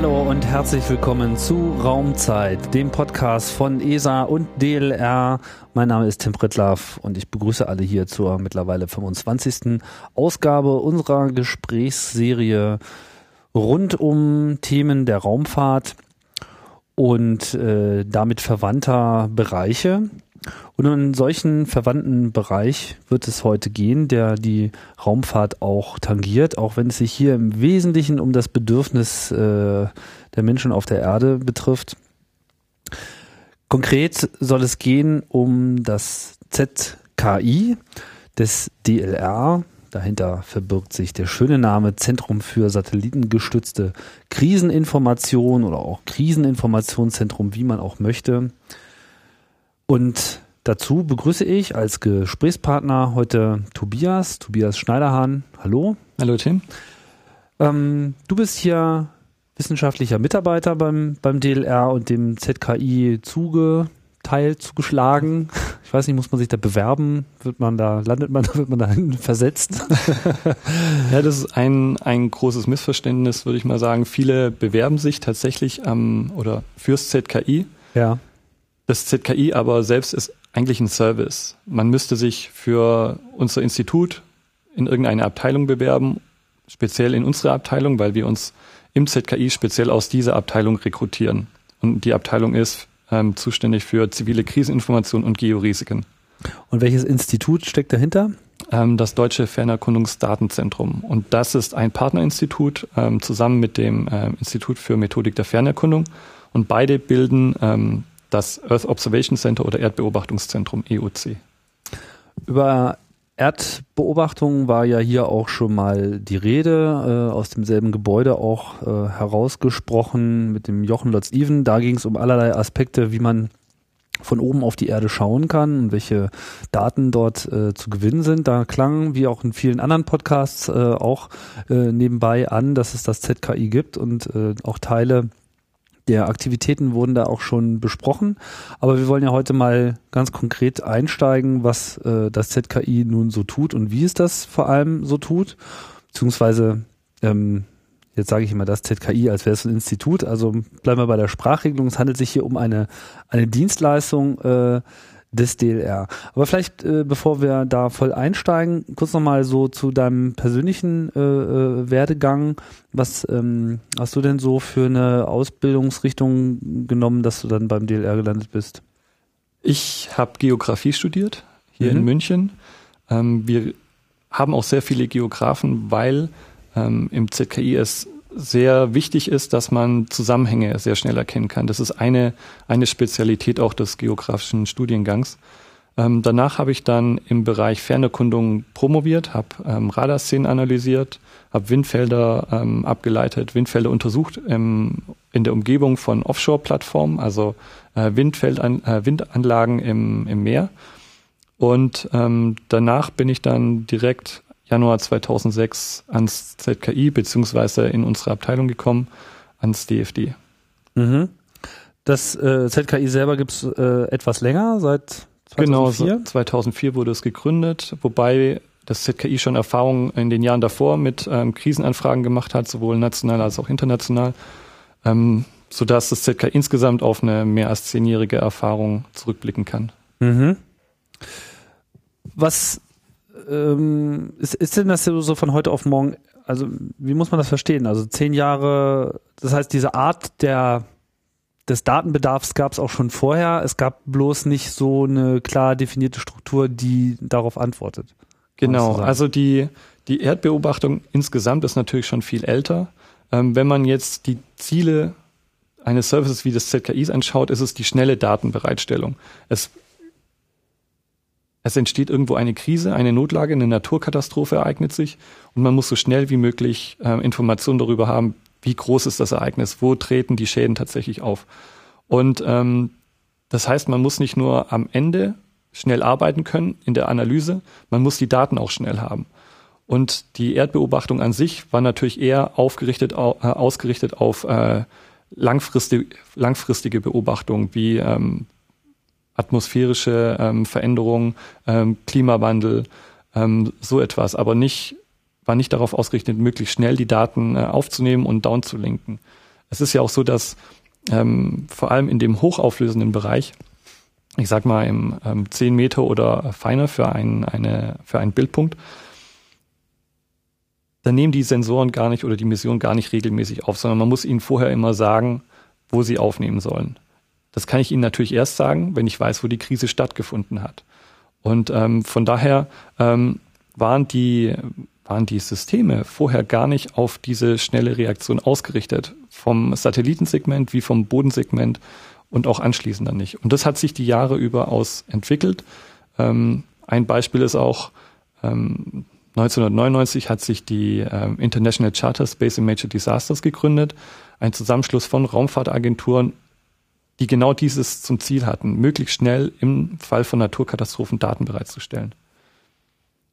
Hallo und herzlich willkommen zu Raumzeit, dem Podcast von ESA und DLR. Mein Name ist Tim Pritlaff und ich begrüße alle hier zur mittlerweile 25. Ausgabe unserer Gesprächsserie rund um Themen der Raumfahrt und äh, damit verwandter Bereiche. Und einen solchen verwandten Bereich wird es heute gehen, der die Raumfahrt auch tangiert, auch wenn es sich hier im Wesentlichen um das Bedürfnis äh, der Menschen auf der Erde betrifft. Konkret soll es gehen um das ZKI des DLR. Dahinter verbirgt sich der schöne Name Zentrum für satellitengestützte Kriseninformation oder auch Kriseninformationszentrum, wie man auch möchte. Und dazu begrüße ich als Gesprächspartner heute Tobias, Tobias Schneiderhahn. Hallo. Hallo Tim. Ähm, du bist hier wissenschaftlicher Mitarbeiter beim, beim DLR und dem ZKI zugeteilt, zugeschlagen. Ich weiß nicht, muss man sich da bewerben? Wird man da, landet man, wird man da versetzt? ja, das ist ein, ein großes Missverständnis, würde ich mal sagen. Viele bewerben sich tatsächlich am, oder fürs ZKI. Ja. Das ZKI aber selbst ist eigentlich ein Service. Man müsste sich für unser Institut in irgendeine Abteilung bewerben, speziell in unsere Abteilung, weil wir uns im ZKI speziell aus dieser Abteilung rekrutieren. Und die Abteilung ist ähm, zuständig für zivile Kriseninformation und Georisiken. Und welches Institut steckt dahinter? Ähm, das Deutsche Fernerkundungsdatenzentrum. Und das ist ein Partnerinstitut ähm, zusammen mit dem ähm, Institut für Methodik der Fernerkundung. Und beide bilden ähm, das Earth Observation Center oder Erdbeobachtungszentrum EOC. Über Erdbeobachtung war ja hier auch schon mal die Rede, äh, aus demselben Gebäude auch äh, herausgesprochen mit dem Jochen Lotz-Even. Da ging es um allerlei Aspekte, wie man von oben auf die Erde schauen kann und welche Daten dort äh, zu gewinnen sind. Da klang, wie auch in vielen anderen Podcasts, äh, auch äh, nebenbei an, dass es das ZKI gibt und äh, auch Teile der Aktivitäten wurden da auch schon besprochen. Aber wir wollen ja heute mal ganz konkret einsteigen, was äh, das ZKI nun so tut und wie es das vor allem so tut. Beziehungsweise, ähm, jetzt sage ich immer das ZKI, als wäre es ein Institut. Also bleiben wir bei der Sprachregelung. Es handelt sich hier um eine, eine Dienstleistung, äh, des DLR. Aber vielleicht, äh, bevor wir da voll einsteigen, kurz nochmal so zu deinem persönlichen äh, äh, Werdegang. Was ähm, hast du denn so für eine Ausbildungsrichtung genommen, dass du dann beim DLR gelandet bist? Ich habe Geografie studiert hier mhm. in München. Ähm, wir haben auch sehr viele Geografen, weil ähm, im ZKI es sehr wichtig ist, dass man Zusammenhänge sehr schnell erkennen kann. Das ist eine, eine Spezialität auch des geografischen Studiengangs. Ähm, danach habe ich dann im Bereich Fernerkundung promoviert, habe ähm, Radarszenen analysiert, habe Windfelder ähm, abgeleitet, Windfelder untersucht im, in der Umgebung von Offshore-Plattformen, also äh, Windfeldan, äh, Windanlagen im, im Meer. Und ähm, danach bin ich dann direkt Januar 2006 ans ZKI beziehungsweise in unsere Abteilung gekommen, ans DFD. Mhm. Das äh, ZKI selber gibt's äh, etwas länger, seit 2004? Genau, 2004 wurde es gegründet, wobei das ZKI schon Erfahrungen in den Jahren davor mit ähm, Krisenanfragen gemacht hat, sowohl national als auch international, ähm, sodass das ZKI insgesamt auf eine mehr als zehnjährige Erfahrung zurückblicken kann. Mhm. Was ähm, ist, ist denn das so von heute auf morgen, also wie muss man das verstehen? Also zehn Jahre, das heißt, diese Art der des Datenbedarfs gab es auch schon vorher. Es gab bloß nicht so eine klar definierte Struktur, die darauf antwortet. Genau, also die, die Erdbeobachtung insgesamt ist natürlich schon viel älter. Ähm, wenn man jetzt die Ziele eines Services wie des ZKIs anschaut, ist es die schnelle Datenbereitstellung. Es es entsteht irgendwo eine Krise, eine Notlage, eine Naturkatastrophe ereignet sich und man muss so schnell wie möglich äh, Informationen darüber haben, wie groß ist das Ereignis, wo treten die Schäden tatsächlich auf. Und ähm, das heißt, man muss nicht nur am Ende schnell arbeiten können in der Analyse, man muss die Daten auch schnell haben. Und die Erdbeobachtung an sich war natürlich eher aufgerichtet, äh, ausgerichtet auf äh, langfristige, langfristige Beobachtung, wie ähm, atmosphärische ähm, Veränderungen, ähm, Klimawandel, ähm, so etwas, aber nicht, war nicht darauf ausgerichtet, möglichst schnell die Daten äh, aufzunehmen und down zu linken. Es ist ja auch so, dass ähm, vor allem in dem hochauflösenden Bereich, ich sag mal im ähm, 10 Meter oder feiner für, ein, eine, für einen Bildpunkt, dann nehmen die Sensoren gar nicht oder die Mission gar nicht regelmäßig auf, sondern man muss ihnen vorher immer sagen, wo sie aufnehmen sollen. Das kann ich Ihnen natürlich erst sagen, wenn ich weiß, wo die Krise stattgefunden hat. Und ähm, von daher ähm, waren die waren die Systeme vorher gar nicht auf diese schnelle Reaktion ausgerichtet, vom Satellitensegment wie vom Bodensegment und auch anschließend dann nicht. Und das hat sich die Jahre über aus entwickelt. Ähm, ein Beispiel ist auch, ähm, 1999 hat sich die ähm, International Charter Space and Major Disasters gegründet, ein Zusammenschluss von Raumfahrtagenturen, die genau dieses zum Ziel hatten, möglichst schnell im Fall von Naturkatastrophen Daten bereitzustellen.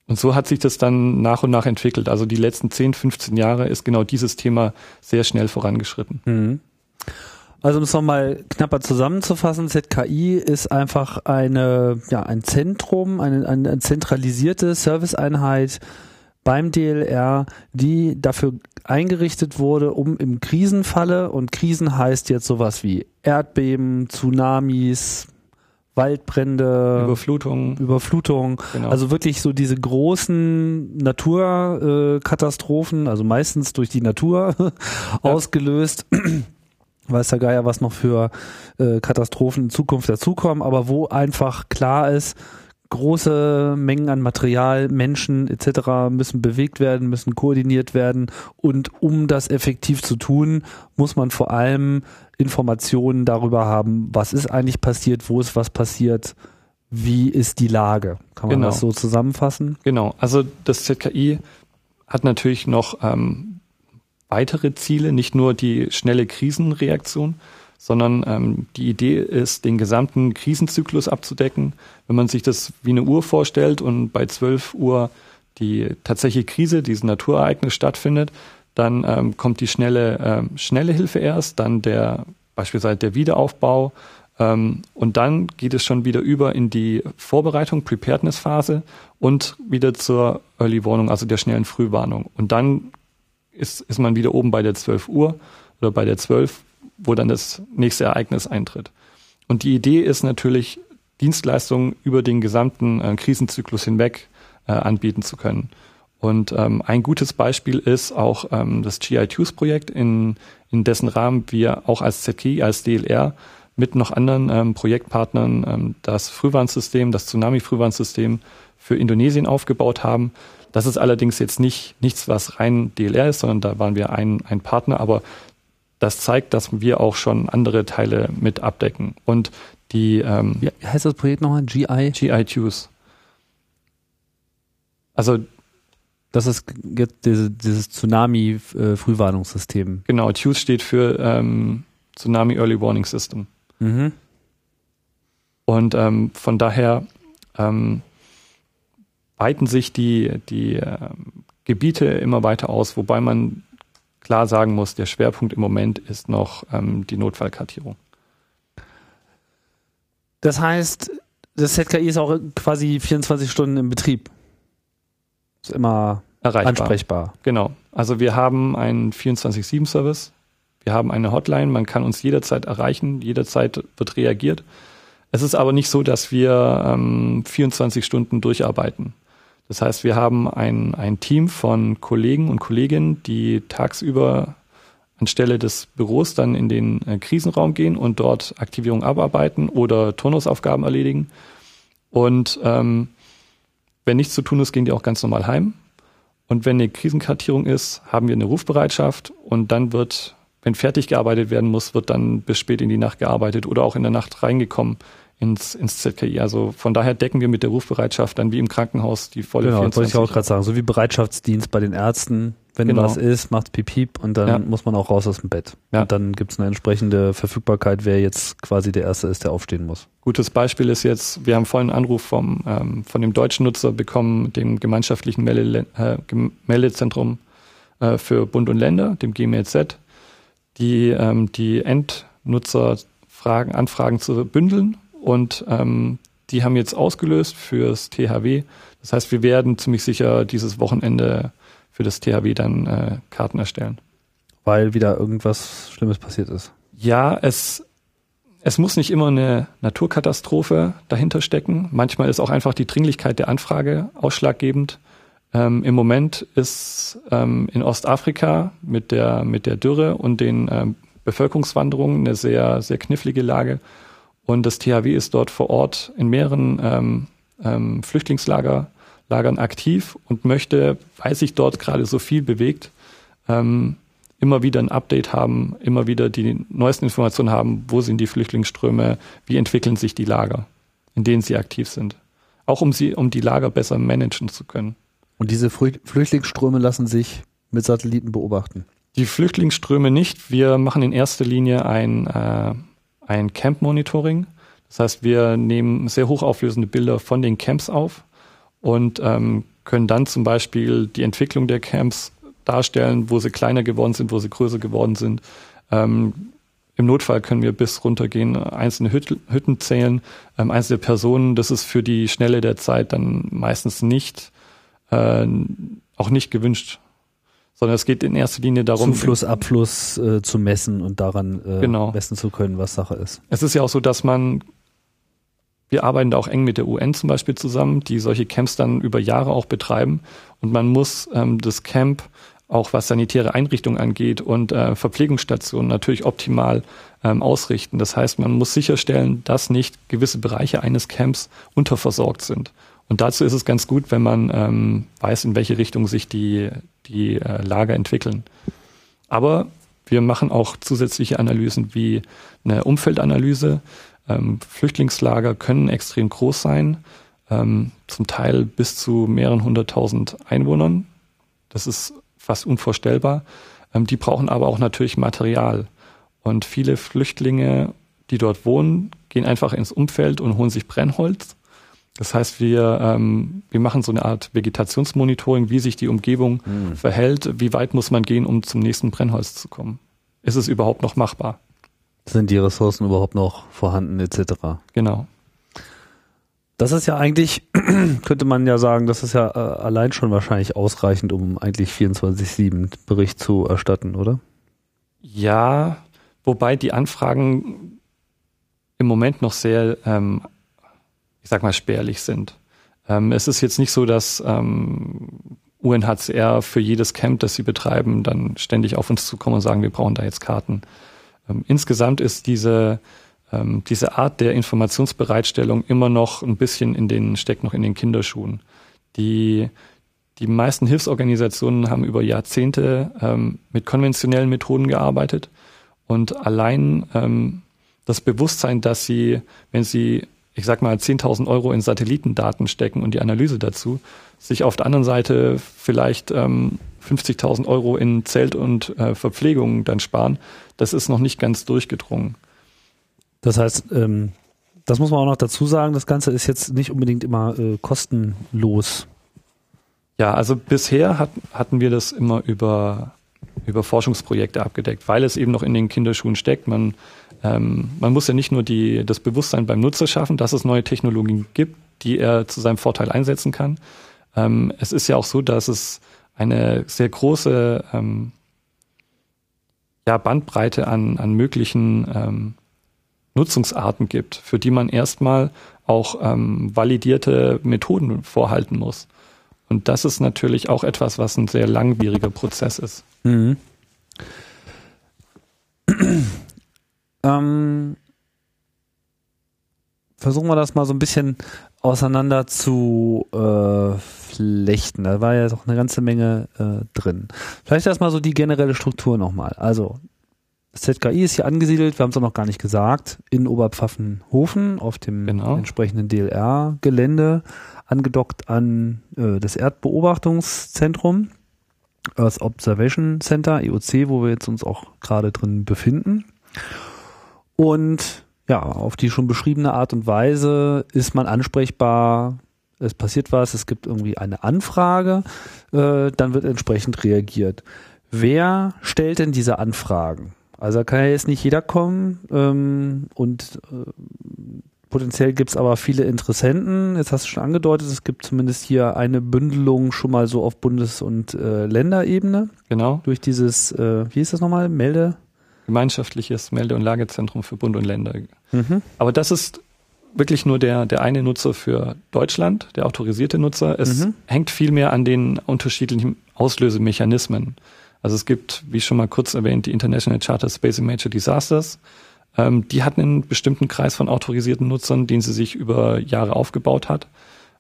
Und so hat sich das dann nach und nach entwickelt. Also die letzten 10, 15 Jahre ist genau dieses Thema sehr schnell vorangeschritten. Mhm. Also um es nochmal knapper zusammenzufassen, ZKI ist einfach eine, ja, ein Zentrum, eine, eine zentralisierte Serviceeinheit beim DLR, die dafür eingerichtet wurde, um im Krisenfalle, und Krisen heißt jetzt sowas wie Erdbeben, Tsunamis, Waldbrände, Überflutung, Überflutung, genau. also wirklich so diese großen Naturkatastrophen, äh, also meistens durch die Natur ja. ausgelöst. Weiß der Geier, was noch für äh, Katastrophen in Zukunft dazukommen, aber wo einfach klar ist, große Mengen an Material, Menschen etc. müssen bewegt werden, müssen koordiniert werden und um das effektiv zu tun, muss man vor allem Informationen darüber haben, was ist eigentlich passiert, wo ist was passiert, wie ist die Lage. Kann man genau. das so zusammenfassen? Genau, also das ZKI hat natürlich noch ähm, weitere Ziele, nicht nur die schnelle Krisenreaktion, sondern ähm, die Idee ist, den gesamten Krisenzyklus abzudecken. Wenn man sich das wie eine Uhr vorstellt und bei 12 Uhr die tatsächliche Krise, dieses Naturereignis stattfindet, dann ähm, kommt die schnelle, ähm, schnelle Hilfe erst, dann der beispielsweise der Wiederaufbau ähm, und dann geht es schon wieder über in die Vorbereitung, Preparedness-Phase und wieder zur Early Warnung, also der schnellen Frühwarnung. Und dann ist, ist man wieder oben bei der 12 Uhr oder bei der 12 wo dann das nächste Ereignis eintritt. Und die Idee ist natürlich, Dienstleistungen über den gesamten äh, Krisenzyklus hinweg äh, anbieten zu können. Und ähm, ein gutes Beispiel ist auch ähm, das GI-Tues-Projekt, in, in dessen Rahmen wir auch als ZKI, als DLR mit noch anderen ähm, Projektpartnern ähm, das Frühwarnsystem, das Tsunami-Frühwarnsystem für Indonesien aufgebaut haben. Das ist allerdings jetzt nicht nichts, was rein DLR ist, sondern da waren wir ein, ein Partner, aber das zeigt, dass wir auch schon andere Teile mit abdecken. Und die ähm, Wie heißt das Projekt nochmal? GI? GI-Tues. Also das ist jetzt diese, dieses Tsunami-Frühwarnungssystem. Genau, TUES steht für ähm, Tsunami Early Warning System. Mhm. Und ähm, von daher ähm, weiten sich die, die ähm, Gebiete immer weiter aus, wobei man klar sagen muss, der Schwerpunkt im Moment ist noch ähm, die Notfallkartierung. Das heißt, das ZKI ist auch quasi 24 Stunden im Betrieb. Ist immer Erreichbar. ansprechbar. Genau. Also wir haben einen 24-7-Service. Wir haben eine Hotline. Man kann uns jederzeit erreichen. Jederzeit wird reagiert. Es ist aber nicht so, dass wir ähm, 24 Stunden durcharbeiten. Das heißt, wir haben ein, ein Team von Kollegen und Kolleginnen, die tagsüber anstelle des Büros dann in den äh, Krisenraum gehen und dort Aktivierung abarbeiten oder Turnusaufgaben erledigen. Und ähm, wenn nichts zu tun ist, gehen die auch ganz normal heim. Und wenn eine Krisenkartierung ist, haben wir eine Rufbereitschaft und dann wird, wenn fertig gearbeitet werden muss, wird dann bis spät in die Nacht gearbeitet oder auch in der Nacht reingekommen ins, ins ZKI. Also von daher decken wir mit der Rufbereitschaft dann wie im Krankenhaus die volle genau, 24 wollte ich auch gerade sagen. So wie Bereitschaftsdienst bei den Ärzten. Wenn genau. was ist, macht piep und dann ja. muss man auch raus aus dem Bett. Ja. Und dann gibt es eine entsprechende Verfügbarkeit, wer jetzt quasi der Erste ist, der aufstehen muss. Gutes Beispiel ist jetzt, wir haben vorhin einen Anruf vom, ähm, von dem deutschen Nutzer bekommen, dem gemeinschaftlichen Melde, äh, Meldezentrum äh, für Bund und Länder, dem GMLZ, die ähm, die Endnutzerfragen, Anfragen zu bündeln und ähm, die haben jetzt ausgelöst fürs THW. Das heißt, wir werden ziemlich sicher dieses Wochenende für das THW dann äh, Karten erstellen. Weil wieder irgendwas Schlimmes passiert ist. Ja, es, es muss nicht immer eine Naturkatastrophe dahinter stecken. Manchmal ist auch einfach die Dringlichkeit der Anfrage ausschlaggebend. Ähm, Im Moment ist ähm, in Ostafrika mit der, mit der Dürre und den ähm, Bevölkerungswanderungen eine sehr, sehr knifflige Lage. Und das THW ist dort vor Ort in mehreren ähm, ähm, Flüchtlingslagern aktiv und möchte, weil sich dort gerade so viel bewegt, ähm, immer wieder ein Update haben, immer wieder die neuesten Informationen haben, wo sind die Flüchtlingsströme, wie entwickeln sich die Lager, in denen sie aktiv sind. Auch um sie, um die Lager besser managen zu können. Und diese Flüchtlingsströme lassen sich mit Satelliten beobachten? Die Flüchtlingsströme nicht. Wir machen in erster Linie ein, äh, ein Camp-Monitoring. Das heißt, wir nehmen sehr hochauflösende Bilder von den Camps auf und ähm, können dann zum Beispiel die Entwicklung der Camps darstellen, wo sie kleiner geworden sind, wo sie größer geworden sind. Ähm, Im Notfall können wir bis runtergehen, einzelne Hüt Hütten zählen, ähm, einzelne Personen. Das ist für die Schnelle der Zeit dann meistens nicht, äh, auch nicht gewünscht sondern es geht in erster Linie darum, Zufluss, Abfluss äh, zu messen und daran äh, genau. messen zu können, was Sache ist. Es ist ja auch so, dass man wir arbeiten da auch eng mit der UN zum Beispiel zusammen, die solche Camps dann über Jahre auch betreiben. Und man muss ähm, das Camp auch was sanitäre Einrichtungen angeht und äh, Verpflegungsstationen natürlich optimal ähm, ausrichten. Das heißt, man muss sicherstellen, dass nicht gewisse Bereiche eines Camps unterversorgt sind. Und dazu ist es ganz gut, wenn man ähm, weiß, in welche Richtung sich die, die äh, Lager entwickeln. Aber wir machen auch zusätzliche Analysen wie eine Umfeldanalyse. Ähm, Flüchtlingslager können extrem groß sein, ähm, zum Teil bis zu mehreren hunderttausend Einwohnern. Das ist fast unvorstellbar. Ähm, die brauchen aber auch natürlich Material. Und viele Flüchtlinge, die dort wohnen, gehen einfach ins Umfeld und holen sich Brennholz das heißt, wir, ähm, wir machen so eine Art Vegetationsmonitoring, wie sich die Umgebung mhm. verhält, wie weit muss man gehen, um zum nächsten Brennholz zu kommen. Ist es überhaupt noch machbar? Sind die Ressourcen überhaupt noch vorhanden, etc. Genau. Das ist ja eigentlich, könnte man ja sagen, das ist ja äh, allein schon wahrscheinlich ausreichend, um eigentlich 24-7 Bericht zu erstatten, oder? Ja, wobei die Anfragen im Moment noch sehr ähm, ich sag mal, spärlich sind. Ähm, es ist jetzt nicht so, dass ähm, UNHCR für jedes Camp, das sie betreiben, dann ständig auf uns zukommen und sagen, wir brauchen da jetzt Karten. Ähm, insgesamt ist diese, ähm, diese Art der Informationsbereitstellung immer noch ein bisschen in den, steckt noch in den Kinderschuhen. Die, die meisten Hilfsorganisationen haben über Jahrzehnte ähm, mit konventionellen Methoden gearbeitet und allein ähm, das Bewusstsein, dass sie, wenn sie ich sag mal, 10.000 Euro in Satellitendaten stecken und die Analyse dazu, sich auf der anderen Seite vielleicht ähm, 50.000 Euro in Zelt und äh, Verpflegung dann sparen, das ist noch nicht ganz durchgedrungen. Das heißt, ähm, das muss man auch noch dazu sagen, das Ganze ist jetzt nicht unbedingt immer äh, kostenlos. Ja, also bisher hat, hatten wir das immer über, über Forschungsprojekte abgedeckt, weil es eben noch in den Kinderschuhen steckt. Man ähm, man muss ja nicht nur die, das Bewusstsein beim Nutzer schaffen, dass es neue Technologien gibt, die er zu seinem Vorteil einsetzen kann. Ähm, es ist ja auch so, dass es eine sehr große ähm, ja, Bandbreite an, an möglichen ähm, Nutzungsarten gibt, für die man erstmal auch ähm, validierte Methoden vorhalten muss. Und das ist natürlich auch etwas, was ein sehr langwieriger Prozess ist. Mhm. Ähm, versuchen wir das mal so ein bisschen auseinander zu äh, flechten. Da war ja doch eine ganze Menge äh, drin. Vielleicht erstmal so die generelle Struktur nochmal. Also, das ZKI ist hier angesiedelt, wir haben es auch noch gar nicht gesagt, in Oberpfaffenhofen auf dem genau. entsprechenden DLR-Gelände, angedockt an äh, das Erdbeobachtungszentrum, Earth Observation Center, EOC, wo wir jetzt uns auch gerade drin befinden. Und ja, auf die schon beschriebene Art und Weise ist man ansprechbar. Es passiert was, es gibt irgendwie eine Anfrage, äh, dann wird entsprechend reagiert. Wer stellt denn diese Anfragen? Also kann ja jetzt nicht jeder kommen ähm, und äh, potenziell gibt es aber viele Interessenten. Jetzt hast du schon angedeutet, es gibt zumindest hier eine Bündelung schon mal so auf Bundes- und äh, Länderebene. Genau. Durch dieses, äh, wie ist das nochmal, Melde? Gemeinschaftliches Melde- und Lagezentrum für Bund und Länder. Mhm. Aber das ist wirklich nur der, der eine Nutzer für Deutschland, der autorisierte Nutzer. Es mhm. hängt vielmehr an den unterschiedlichen Auslösemechanismen. Also es gibt, wie schon mal kurz erwähnt, die International Charter Space and Major Disasters. Ähm, die hat einen bestimmten Kreis von autorisierten Nutzern, den sie sich über Jahre aufgebaut hat.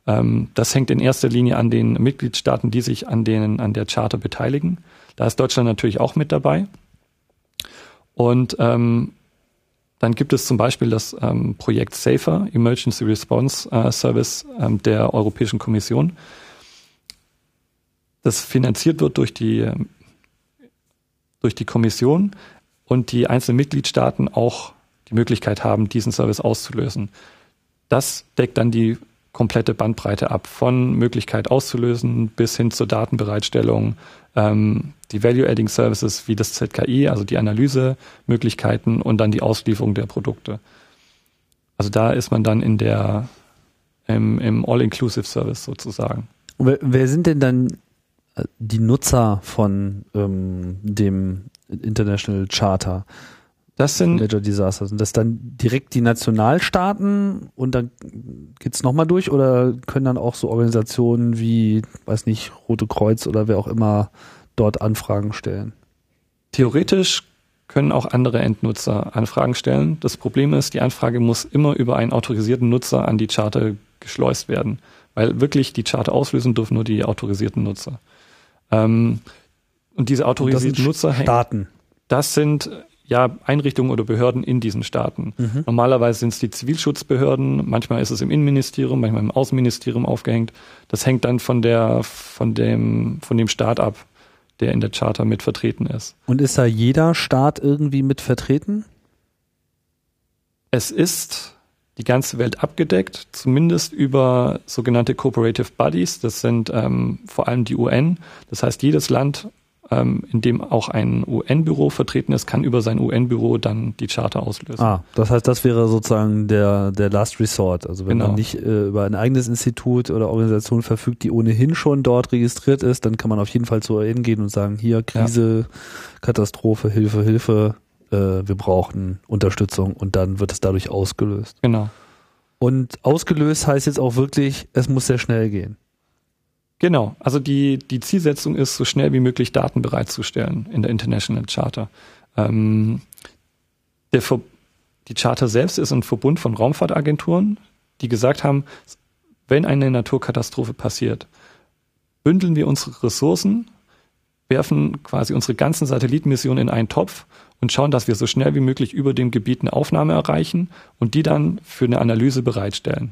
Ähm, das hängt in erster Linie an den Mitgliedstaaten, die sich an, den, an der Charter beteiligen. Da ist Deutschland natürlich auch mit dabei. Und ähm, dann gibt es zum Beispiel das ähm, Projekt SAFER, Emergency Response äh, Service ähm, der Europäischen Kommission. Das finanziert wird durch die, durch die Kommission und die einzelnen Mitgliedstaaten auch die Möglichkeit haben, diesen Service auszulösen. Das deckt dann die komplette Bandbreite ab, von Möglichkeit auszulösen bis hin zur Datenbereitstellung, ähm, die Value-Adding Services wie das ZKI, also die Analysemöglichkeiten und dann die Auslieferung der Produkte. Also da ist man dann in der im, im All-Inclusive Service sozusagen. Wer, wer, sind denn dann äh, die Nutzer von ähm, dem International Charter? Das sind Major Disasters. Sind das dann direkt die Nationalstaaten und dann geht's nochmal durch oder können dann auch so Organisationen wie, weiß nicht, Rote Kreuz oder wer auch immer dort Anfragen stellen? Theoretisch können auch andere Endnutzer Anfragen stellen. Das Problem ist, die Anfrage muss immer über einen autorisierten Nutzer an die Charter geschleust werden, weil wirklich die Charter auslösen dürfen nur die autorisierten Nutzer. Ähm, und diese autorisierten und Nutzer Staaten. Das sind ja, Einrichtungen oder Behörden in diesen Staaten. Mhm. Normalerweise sind es die Zivilschutzbehörden, manchmal ist es im Innenministerium, manchmal im Außenministerium aufgehängt. Das hängt dann von der, von dem, von dem Staat ab, der in der Charta mit vertreten ist. Und ist da jeder Staat irgendwie mit vertreten? Es ist die ganze Welt abgedeckt, zumindest über sogenannte Cooperative Bodies. Das sind ähm, vor allem die UN. Das heißt, jedes Land ähm, in dem auch ein UN-Büro vertreten ist, kann über sein UN-Büro dann die Charta auslösen. Ah, das heißt, das wäre sozusagen der, der Last Resort. Also wenn genau. man nicht äh, über ein eigenes Institut oder Organisation verfügt, die ohnehin schon dort registriert ist, dann kann man auf jeden Fall zu UN gehen und sagen, hier Krise, ja. Katastrophe, Hilfe, Hilfe, äh, wir brauchen Unterstützung und dann wird es dadurch ausgelöst. Genau. Und ausgelöst heißt jetzt auch wirklich, es muss sehr schnell gehen. Genau, also die, die Zielsetzung ist, so schnell wie möglich Daten bereitzustellen in der International Charter. Ähm, der Ver die Charter selbst ist ein Verbund von Raumfahrtagenturen, die gesagt haben, wenn eine Naturkatastrophe passiert, bündeln wir unsere Ressourcen, werfen quasi unsere ganzen Satellitenmissionen in einen Topf und schauen, dass wir so schnell wie möglich über dem Gebiet eine Aufnahme erreichen und die dann für eine Analyse bereitstellen.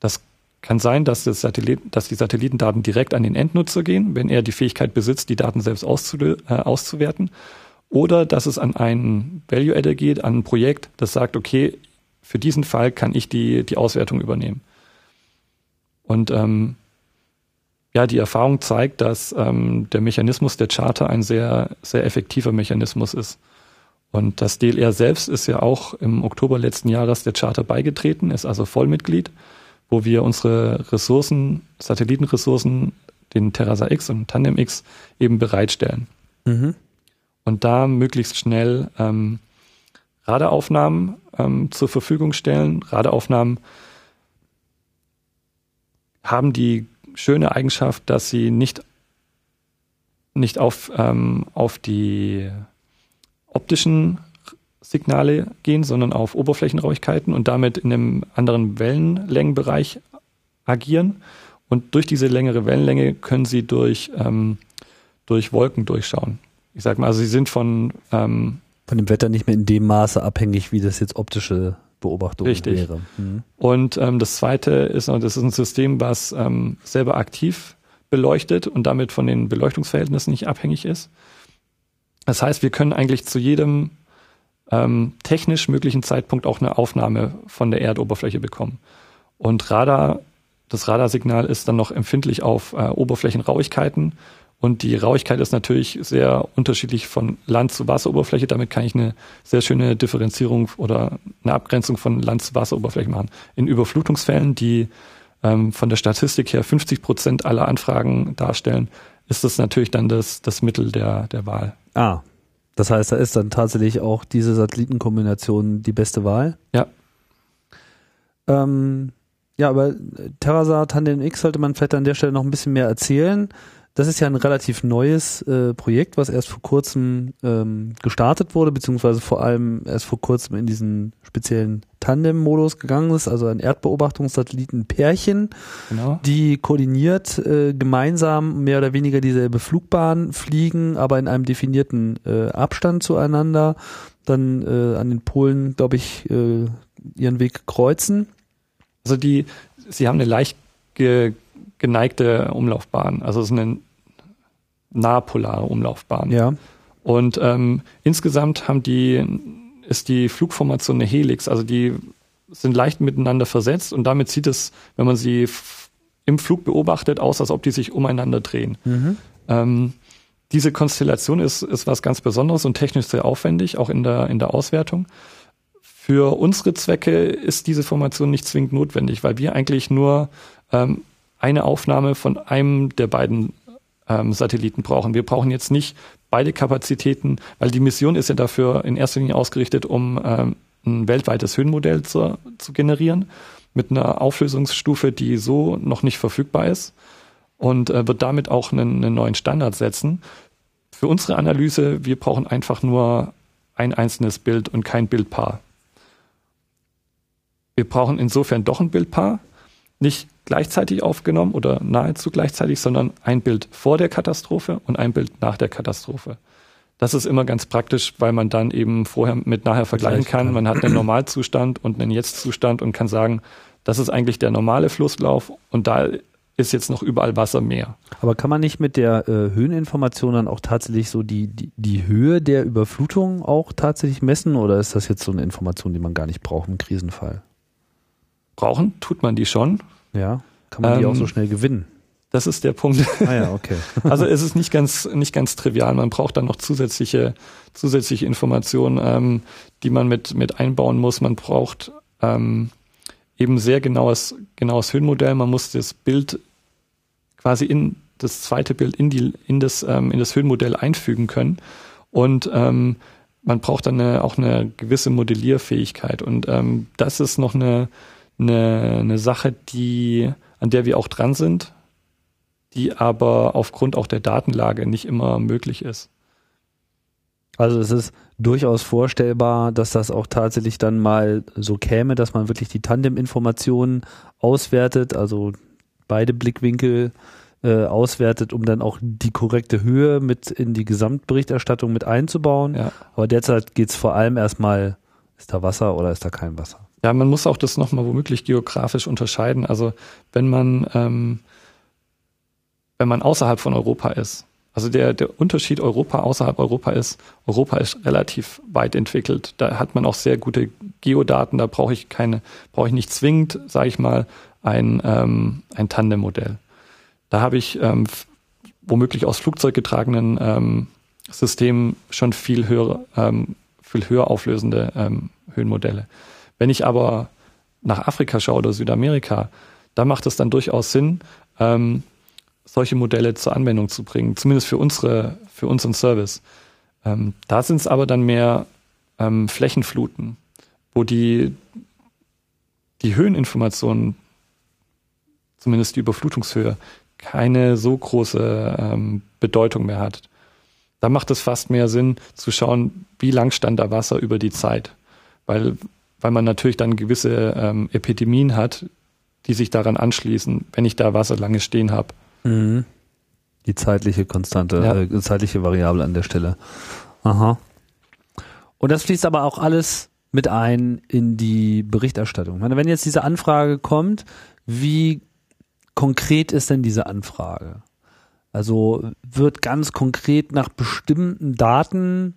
Das kann sein, dass, das Satellit, dass die Satellitendaten direkt an den Endnutzer gehen, wenn er die Fähigkeit besitzt, die Daten selbst äh, auszuwerten. Oder dass es an einen Value-Adder geht, an ein Projekt, das sagt, okay, für diesen Fall kann ich die, die Auswertung übernehmen. Und ähm, ja, die Erfahrung zeigt, dass ähm, der Mechanismus der Charter ein sehr, sehr effektiver Mechanismus ist. Und das DLR selbst ist ja auch im Oktober letzten Jahres der Charter beigetreten, ist also Vollmitglied wo wir unsere Ressourcen, Satellitenressourcen, den Terrasa X und Tandem X eben bereitstellen. Mhm. Und da möglichst schnell ähm, Radaraufnahmen ähm, zur Verfügung stellen. Radaraufnahmen haben die schöne Eigenschaft, dass sie nicht, nicht auf, ähm, auf die optischen Signale gehen, sondern auf Oberflächenrauigkeiten und damit in einem anderen Wellenlängenbereich agieren. Und durch diese längere Wellenlänge können sie durch, ähm, durch Wolken durchschauen. Ich sag mal, also sie sind von ähm, von dem Wetter nicht mehr in dem Maße abhängig, wie das jetzt optische Beobachtung richtig. wäre. Mhm. Und ähm, das zweite ist, das ist ein System, was ähm, selber aktiv beleuchtet und damit von den Beleuchtungsverhältnissen nicht abhängig ist. Das heißt, wir können eigentlich zu jedem ähm, technisch möglichen Zeitpunkt auch eine Aufnahme von der Erdoberfläche bekommen. Und Radar, das Radarsignal ist dann noch empfindlich auf äh, Oberflächenrauigkeiten Und die Rauigkeit ist natürlich sehr unterschiedlich von Land zu Wasseroberfläche. Damit kann ich eine sehr schöne Differenzierung oder eine Abgrenzung von Land zu Wasseroberfläche machen. In Überflutungsfällen, die ähm, von der Statistik her 50 Prozent aller Anfragen darstellen, ist das natürlich dann das, das Mittel der, der Wahl. Ah, das heißt, da ist dann tatsächlich auch diese Satellitenkombination die beste Wahl? Ja. Ähm, ja, aber Terrasat Tandem X sollte man vielleicht an der Stelle noch ein bisschen mehr erzählen. Das ist ja ein relativ neues äh, Projekt, was erst vor kurzem ähm, gestartet wurde, beziehungsweise vor allem erst vor kurzem in diesen speziellen Tandem-Modus gegangen ist, also ein Erdbeobachtungssatelliten-Pärchen, genau. die koordiniert äh, gemeinsam mehr oder weniger dieselbe Flugbahn fliegen, aber in einem definierten äh, Abstand zueinander, dann äh, an den Polen, glaube ich, äh, ihren Weg kreuzen. Also die, sie haben eine leicht ge geneigte Umlaufbahn. Also es ist eine nahpolare Umlaufbahn. Ja. Und ähm, insgesamt haben die, ist die Flugformation eine Helix, also die sind leicht miteinander versetzt und damit sieht es, wenn man sie im Flug beobachtet, aus, als ob die sich umeinander drehen. Mhm. Ähm, diese Konstellation ist, ist was ganz Besonderes und technisch sehr aufwendig, auch in der, in der Auswertung. Für unsere Zwecke ist diese Formation nicht zwingend notwendig, weil wir eigentlich nur ähm, eine Aufnahme von einem der beiden ähm, Satelliten brauchen. Wir brauchen jetzt nicht beide Kapazitäten, weil die Mission ist ja dafür in erster Linie ausgerichtet, um ähm, ein weltweites Höhenmodell zu, zu generieren mit einer Auflösungsstufe, die so noch nicht verfügbar ist und äh, wird damit auch einen, einen neuen Standard setzen. Für unsere Analyse, wir brauchen einfach nur ein einzelnes Bild und kein Bildpaar. Wir brauchen insofern doch ein Bildpaar, nicht gleichzeitig aufgenommen oder nahezu gleichzeitig, sondern ein Bild vor der Katastrophe und ein Bild nach der Katastrophe. Das ist immer ganz praktisch, weil man dann eben vorher mit nachher vergleichen kann. Man hat einen Normalzustand und einen Jetztzustand und kann sagen, das ist eigentlich der normale Flusslauf und da ist jetzt noch überall Wasser mehr. Aber kann man nicht mit der äh, Höheninformation dann auch tatsächlich so die, die, die Höhe der Überflutung auch tatsächlich messen oder ist das jetzt so eine Information, die man gar nicht braucht im Krisenfall? Brauchen tut man die schon. Ja, kann man die auch so ähm, schnell gewinnen? Das ist der Punkt. Ah ja, okay. also es ist nicht ganz, nicht ganz trivial. Man braucht dann noch zusätzliche, zusätzliche Informationen, ähm, die man mit, mit einbauen muss. Man braucht ähm, eben sehr genaues, genaues Höhenmodell. Man muss das Bild quasi in das zweite Bild in die, in das, ähm, in das Höhenmodell einfügen können. Und ähm, man braucht dann eine, auch eine gewisse Modellierfähigkeit. Und ähm, das ist noch eine, eine, eine Sache, die, an der wir auch dran sind, die aber aufgrund auch der Datenlage nicht immer möglich ist. Also es ist durchaus vorstellbar, dass das auch tatsächlich dann mal so käme, dass man wirklich die Tandem-Informationen auswertet, also beide Blickwinkel äh, auswertet, um dann auch die korrekte Höhe mit in die Gesamtberichterstattung mit einzubauen. Ja. Aber derzeit geht es vor allem erstmal, ist da Wasser oder ist da kein Wasser? Ja, man muss auch das nochmal womöglich geografisch unterscheiden. Also wenn man, ähm, wenn man außerhalb von Europa ist, also der, der Unterschied Europa außerhalb Europa ist, Europa ist relativ weit entwickelt. Da hat man auch sehr gute Geodaten, da brauche ich keine, brauche ich nicht zwingend, sage ich mal, ein, ähm, ein Tandem-Modell. Da habe ich ähm, womöglich aus Flugzeug getragenen ähm, Systemen schon viel höher, ähm, viel höher auflösende ähm, Höhenmodelle. Wenn ich aber nach Afrika schaue oder Südamerika, da macht es dann durchaus Sinn, ähm, solche Modelle zur Anwendung zu bringen, zumindest für unsere, für unseren Service. Ähm, da sind es aber dann mehr ähm, Flächenfluten, wo die, die Höheninformationen, zumindest die Überflutungshöhe, keine so große ähm, Bedeutung mehr hat. Da macht es fast mehr Sinn zu schauen, wie lang stand da Wasser über die Zeit. Weil weil man natürlich dann gewisse ähm, Epidemien hat, die sich daran anschließen, wenn ich da Wasser lange stehen habe. Mhm. Die zeitliche Konstante, ja. äh, zeitliche Variable an der Stelle. Aha. Und das fließt aber auch alles mit ein in die Berichterstattung. Meine, wenn jetzt diese Anfrage kommt, wie konkret ist denn diese Anfrage? Also wird ganz konkret nach bestimmten Daten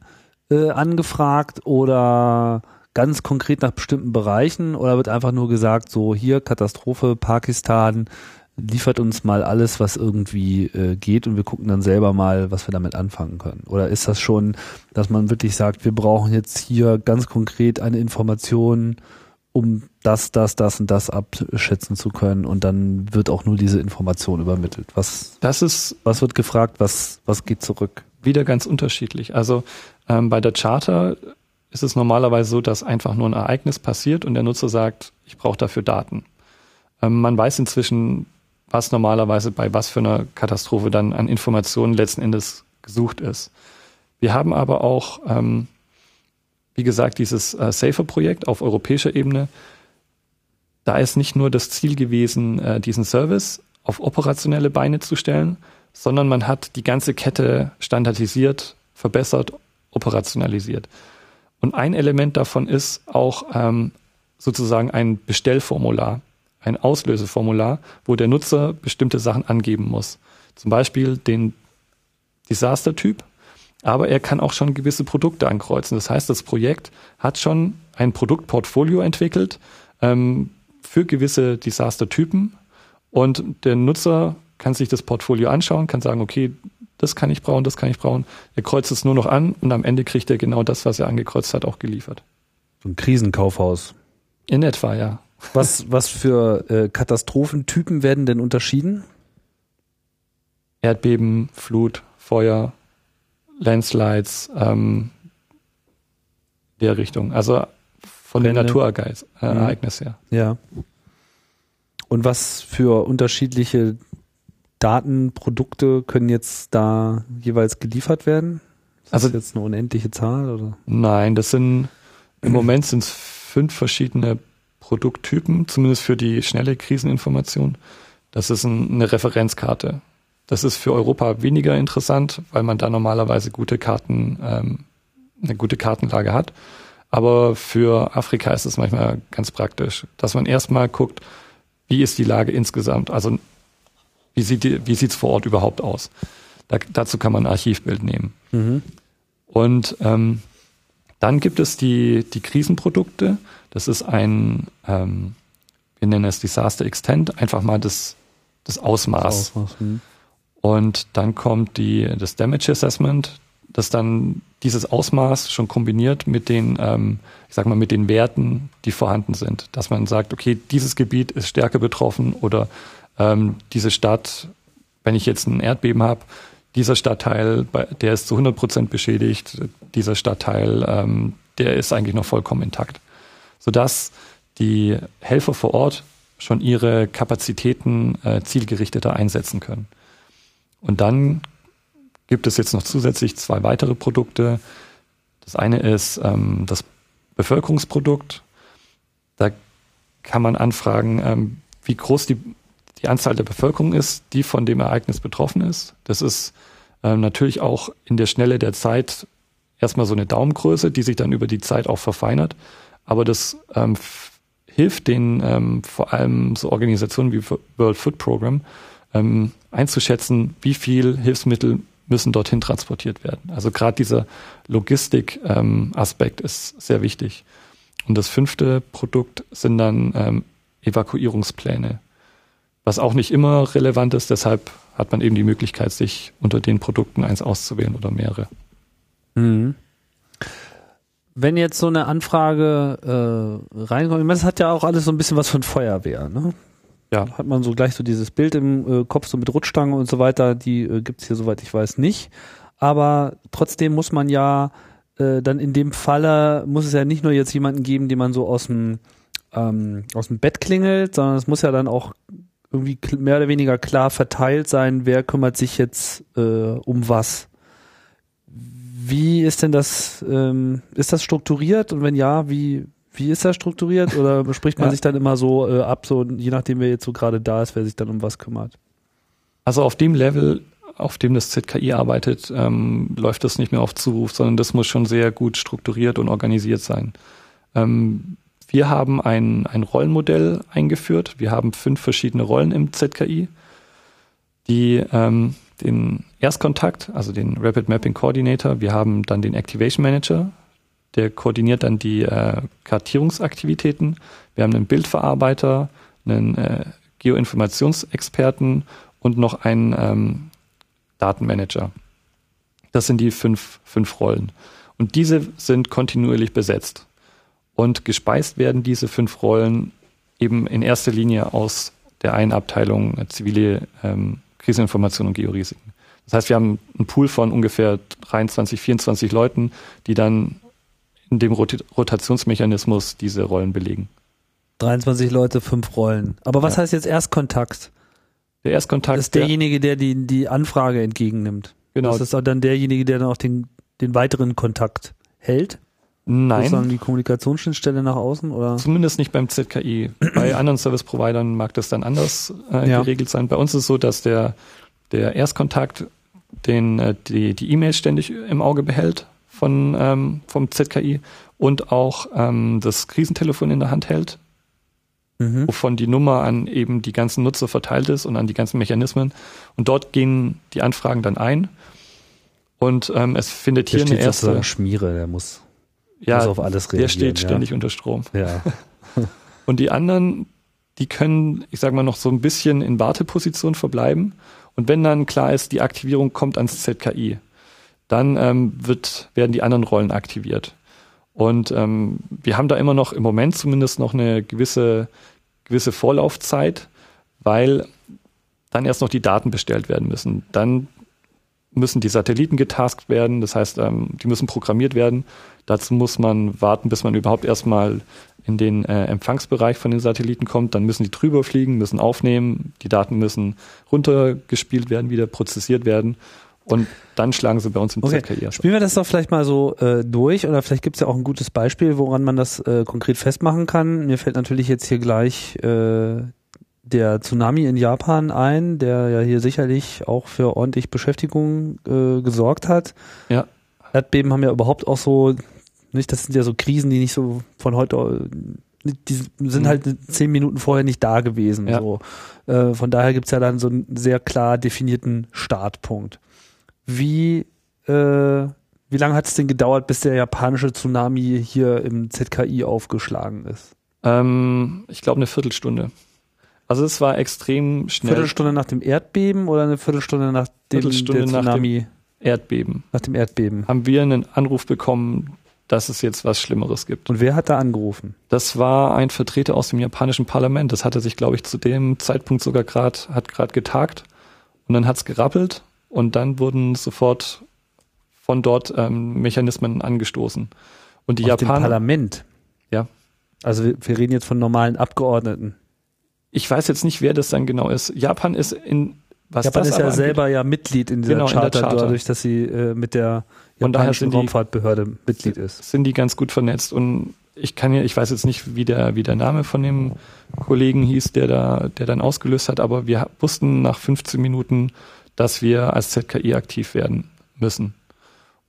äh, angefragt oder ganz konkret nach bestimmten Bereichen oder wird einfach nur gesagt, so hier Katastrophe, Pakistan, liefert uns mal alles, was irgendwie äh, geht und wir gucken dann selber mal, was wir damit anfangen können? Oder ist das schon, dass man wirklich sagt, wir brauchen jetzt hier ganz konkret eine Information, um das, das, das und das abschätzen zu können und dann wird auch nur diese Information übermittelt. Was, das ist, was wird gefragt, was, was geht zurück? Wieder ganz unterschiedlich. Also ähm, bei der Charter ist es normalerweise so, dass einfach nur ein Ereignis passiert und der Nutzer sagt, ich brauche dafür Daten. Ähm, man weiß inzwischen, was normalerweise bei was für einer Katastrophe dann an Informationen letzten Endes gesucht ist. Wir haben aber auch, ähm, wie gesagt, dieses äh, Safer-Projekt auf europäischer Ebene. Da ist nicht nur das Ziel gewesen, äh, diesen Service auf operationelle Beine zu stellen, sondern man hat die ganze Kette standardisiert, verbessert, operationalisiert. Und ein Element davon ist auch ähm, sozusagen ein Bestellformular ein Auslöseformular, wo der Nutzer bestimmte Sachen angeben muss. Zum Beispiel den Disaster-Typ, aber er kann auch schon gewisse Produkte ankreuzen. Das heißt, das Projekt hat schon ein Produktportfolio entwickelt ähm, für gewisse Disaster-Typen und der Nutzer kann sich das Portfolio anschauen, kann sagen, okay, das kann ich brauchen, das kann ich brauchen. Er kreuzt es nur noch an und am Ende kriegt er genau das, was er angekreuzt hat, auch geliefert. So ein Krisenkaufhaus. In etwa, ja. Was, was für äh, Katastrophentypen werden denn unterschieden? Erdbeben, Flut, Feuer, Landslides, ähm, der Richtung. Also von Brände. den Naturereignissen äh, her. Ja. Und was für unterschiedliche Datenprodukte können jetzt da jeweils geliefert werden? Ist also das jetzt eine unendliche Zahl oder? Nein, das sind im Moment sind es fünf verschiedene Produkttypen, zumindest für die schnelle Kriseninformation. Das ist ein, eine Referenzkarte. Das ist für Europa weniger interessant, weil man da normalerweise gute Karten, ähm, eine gute Kartenlage hat. Aber für Afrika ist es manchmal ganz praktisch, dass man erstmal guckt, wie ist die Lage insgesamt? Also wie sieht die, wie sieht's vor Ort überhaupt aus? Da, dazu kann man ein Archivbild nehmen. Mhm. Und ähm, dann gibt es die, die Krisenprodukte. Das ist ein, ähm, wir nennen es Disaster Extent, einfach mal das, das Ausmaß. Das Ausmaß hm. Und dann kommt die, das Damage Assessment, das dann dieses Ausmaß schon kombiniert mit den, ähm, ich sag mal, mit den Werten, die vorhanden sind. Dass man sagt, okay, dieses Gebiet ist stärker betroffen oder ähm, diese Stadt, wenn ich jetzt ein Erdbeben habe, dieser Stadtteil, der ist zu 100 Prozent beschädigt, dieser Stadtteil, ähm, der ist eigentlich noch vollkommen intakt sodass die Helfer vor Ort schon ihre Kapazitäten äh, zielgerichteter einsetzen können. Und dann gibt es jetzt noch zusätzlich zwei weitere Produkte. Das eine ist ähm, das Bevölkerungsprodukt. Da kann man anfragen, ähm, wie groß die, die Anzahl der Bevölkerung ist, die von dem Ereignis betroffen ist. Das ist ähm, natürlich auch in der Schnelle der Zeit erstmal so eine Daumengröße, die sich dann über die Zeit auch verfeinert. Aber das ähm, hilft den ähm, vor allem so Organisationen wie World Food Program ähm, einzuschätzen, wie viel Hilfsmittel müssen dorthin transportiert werden. Also gerade dieser Logistik-Aspekt ähm, ist sehr wichtig. Und das fünfte Produkt sind dann ähm, Evakuierungspläne, was auch nicht immer relevant ist. Deshalb hat man eben die Möglichkeit, sich unter den Produkten eins auszuwählen oder mehrere. Mhm wenn jetzt so eine Anfrage äh, reinkommt, ich meine, das hat ja auch alles so ein bisschen was von Feuerwehr, ne? Ja. Hat man so gleich so dieses Bild im äh, Kopf, so mit Rutschstangen und so weiter, die äh, gibt's hier, soweit ich weiß, nicht. Aber trotzdem muss man ja äh, dann in dem Falle, muss es ja nicht nur jetzt jemanden geben, den man so aus dem, ähm, aus dem Bett klingelt, sondern es muss ja dann auch irgendwie mehr oder weniger klar verteilt sein, wer kümmert sich jetzt äh, um was. Wie ist denn das, ähm, ist das strukturiert und wenn ja, wie, wie ist das strukturiert oder bespricht man ja. sich dann immer so äh, ab, so je nachdem wer jetzt so gerade da ist, wer sich dann um was kümmert? Also auf dem Level, auf dem das ZKI arbeitet, ähm, läuft das nicht mehr auf Zuruf, sondern das muss schon sehr gut strukturiert und organisiert sein. Ähm, wir haben ein, ein Rollenmodell eingeführt. Wir haben fünf verschiedene Rollen im ZKI, die ähm, den Erstkontakt, also den Rapid Mapping Coordinator. Wir haben dann den Activation Manager, der koordiniert dann die äh, Kartierungsaktivitäten. Wir haben einen Bildverarbeiter, einen äh, Geoinformationsexperten und noch einen ähm, Datenmanager. Das sind die fünf, fünf Rollen. Und diese sind kontinuierlich besetzt. Und gespeist werden diese fünf Rollen eben in erster Linie aus der einen Abteilung äh, zivile ähm, Kriseninformation und Georisiken. Das heißt, wir haben einen Pool von ungefähr 23, 24 Leuten, die dann in dem Rot Rotationsmechanismus diese Rollen belegen. 23 Leute, fünf Rollen. Aber was ja. heißt jetzt Erstkontakt? Der Erstkontakt das ist derjenige, der die, die Anfrage entgegennimmt. Genau. Das ist auch dann derjenige, der dann auch den, den weiteren Kontakt hält. Nein. Sozusagen die Kommunikationsschnittstelle nach außen oder? Zumindest nicht beim ZKI. Bei anderen Service-Providern mag das dann anders äh, ja. geregelt sein. Bei uns ist es so, dass der, der Erstkontakt den, äh, die, die E-Mail ständig im Auge behält von, ähm, vom ZKI und auch ähm, das Krisentelefon in der Hand hält, mhm. wovon die Nummer an eben die ganzen Nutzer verteilt ist und an die ganzen Mechanismen. Und dort gehen die Anfragen dann ein. Und ähm, es findet der hier eine erste Schmiere, der muss, ja, muss auf alles reagieren. Der steht ja. ständig unter Strom. Ja. und die anderen, die können, ich sag mal, noch so ein bisschen in Warteposition verbleiben. Und wenn dann klar ist, die Aktivierung kommt ans ZKI, dann ähm, wird, werden die anderen Rollen aktiviert. Und ähm, wir haben da immer noch im Moment zumindest noch eine gewisse, gewisse Vorlaufzeit, weil dann erst noch die Daten bestellt werden müssen. Dann müssen die Satelliten getaskt werden, das heißt, ähm, die müssen programmiert werden. Dazu muss man warten, bis man überhaupt erstmal in den äh, Empfangsbereich von den Satelliten kommt. Dann müssen die drüber fliegen, müssen aufnehmen, die Daten müssen runtergespielt werden, wieder prozessiert werden. Und dann schlagen sie bei uns im okay. ZKI. Spielen wir das doch vielleicht mal so äh, durch oder vielleicht gibt es ja auch ein gutes Beispiel, woran man das äh, konkret festmachen kann. Mir fällt natürlich jetzt hier gleich äh, der Tsunami in Japan ein, der ja hier sicherlich auch für ordentlich Beschäftigung äh, gesorgt hat. Ja. Erdbeben haben ja überhaupt auch so, nicht, das sind ja so Krisen, die nicht so von heute, die sind mhm. halt zehn Minuten vorher nicht da gewesen. Ja. So. Äh, von daher gibt's ja dann so einen sehr klar definierten Startpunkt. Wie, äh, wie lange hat es denn gedauert, bis der japanische Tsunami hier im ZKI aufgeschlagen ist? Ähm, ich glaube eine Viertelstunde. Also es war extrem schnell. Viertelstunde nach dem Erdbeben oder eine Viertelstunde nach dem Viertelstunde Tsunami? Nach dem Erdbeben. Nach dem Erdbeben. Haben wir einen Anruf bekommen, dass es jetzt was Schlimmeres gibt. Und wer hat da angerufen? Das war ein Vertreter aus dem japanischen Parlament. Das hatte sich, glaube ich, zu dem Zeitpunkt sogar gerade, hat gerade getagt. Und dann hat's gerappelt und dann wurden sofort von dort ähm, Mechanismen angestoßen. Und die Aus Japaner. Dem Parlament. Ja. Also wir, wir reden jetzt von normalen Abgeordneten. Ich weiß jetzt nicht, wer das dann genau ist. Japan ist in was Japan ist ja selber ja Mitglied in dieser genau, Charta, in Charta, dadurch, dass sie äh, mit der japanischen Raumfahrtbehörde Mitglied ist. Sind die ganz gut vernetzt und ich kann ja, ich weiß jetzt nicht, wie der, wie der Name von dem Kollegen hieß, der da, der dann ausgelöst hat, aber wir wussten nach 15 Minuten, dass wir als ZKI aktiv werden müssen.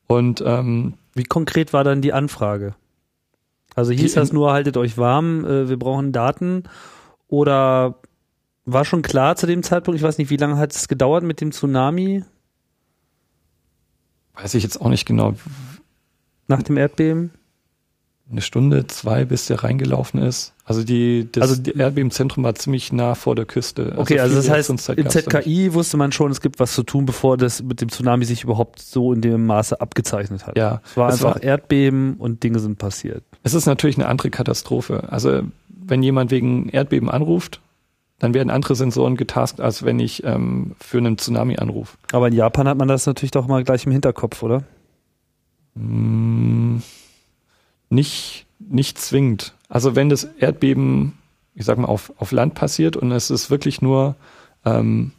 Und ähm, wie konkret war dann die Anfrage? Also hieß das nur, haltet euch warm, äh, wir brauchen Daten oder war schon klar zu dem Zeitpunkt, ich weiß nicht, wie lange hat es gedauert mit dem Tsunami? Weiß ich jetzt auch nicht genau. Nach dem Erdbeben? eine Stunde, zwei, bis der reingelaufen ist. Also die, das also, Erdbebenzentrum war ziemlich nah vor der Küste. Also okay, also das heißt, im ZKI wusste man schon, es gibt was zu tun, bevor das mit dem Tsunami sich überhaupt so in dem Maße abgezeichnet hat. Ja. Es war es einfach war, Erdbeben und Dinge sind passiert. Es ist natürlich eine andere Katastrophe. Also wenn jemand wegen Erdbeben anruft, dann werden andere Sensoren getaskt, als wenn ich ähm, für einen Tsunami anrufe. Aber in Japan hat man das natürlich doch mal gleich im Hinterkopf, oder? Mmh nicht, nicht zwingend. Also wenn das Erdbeben, ich sag mal, auf, auf Land passiert und es ist wirklich nur ähm,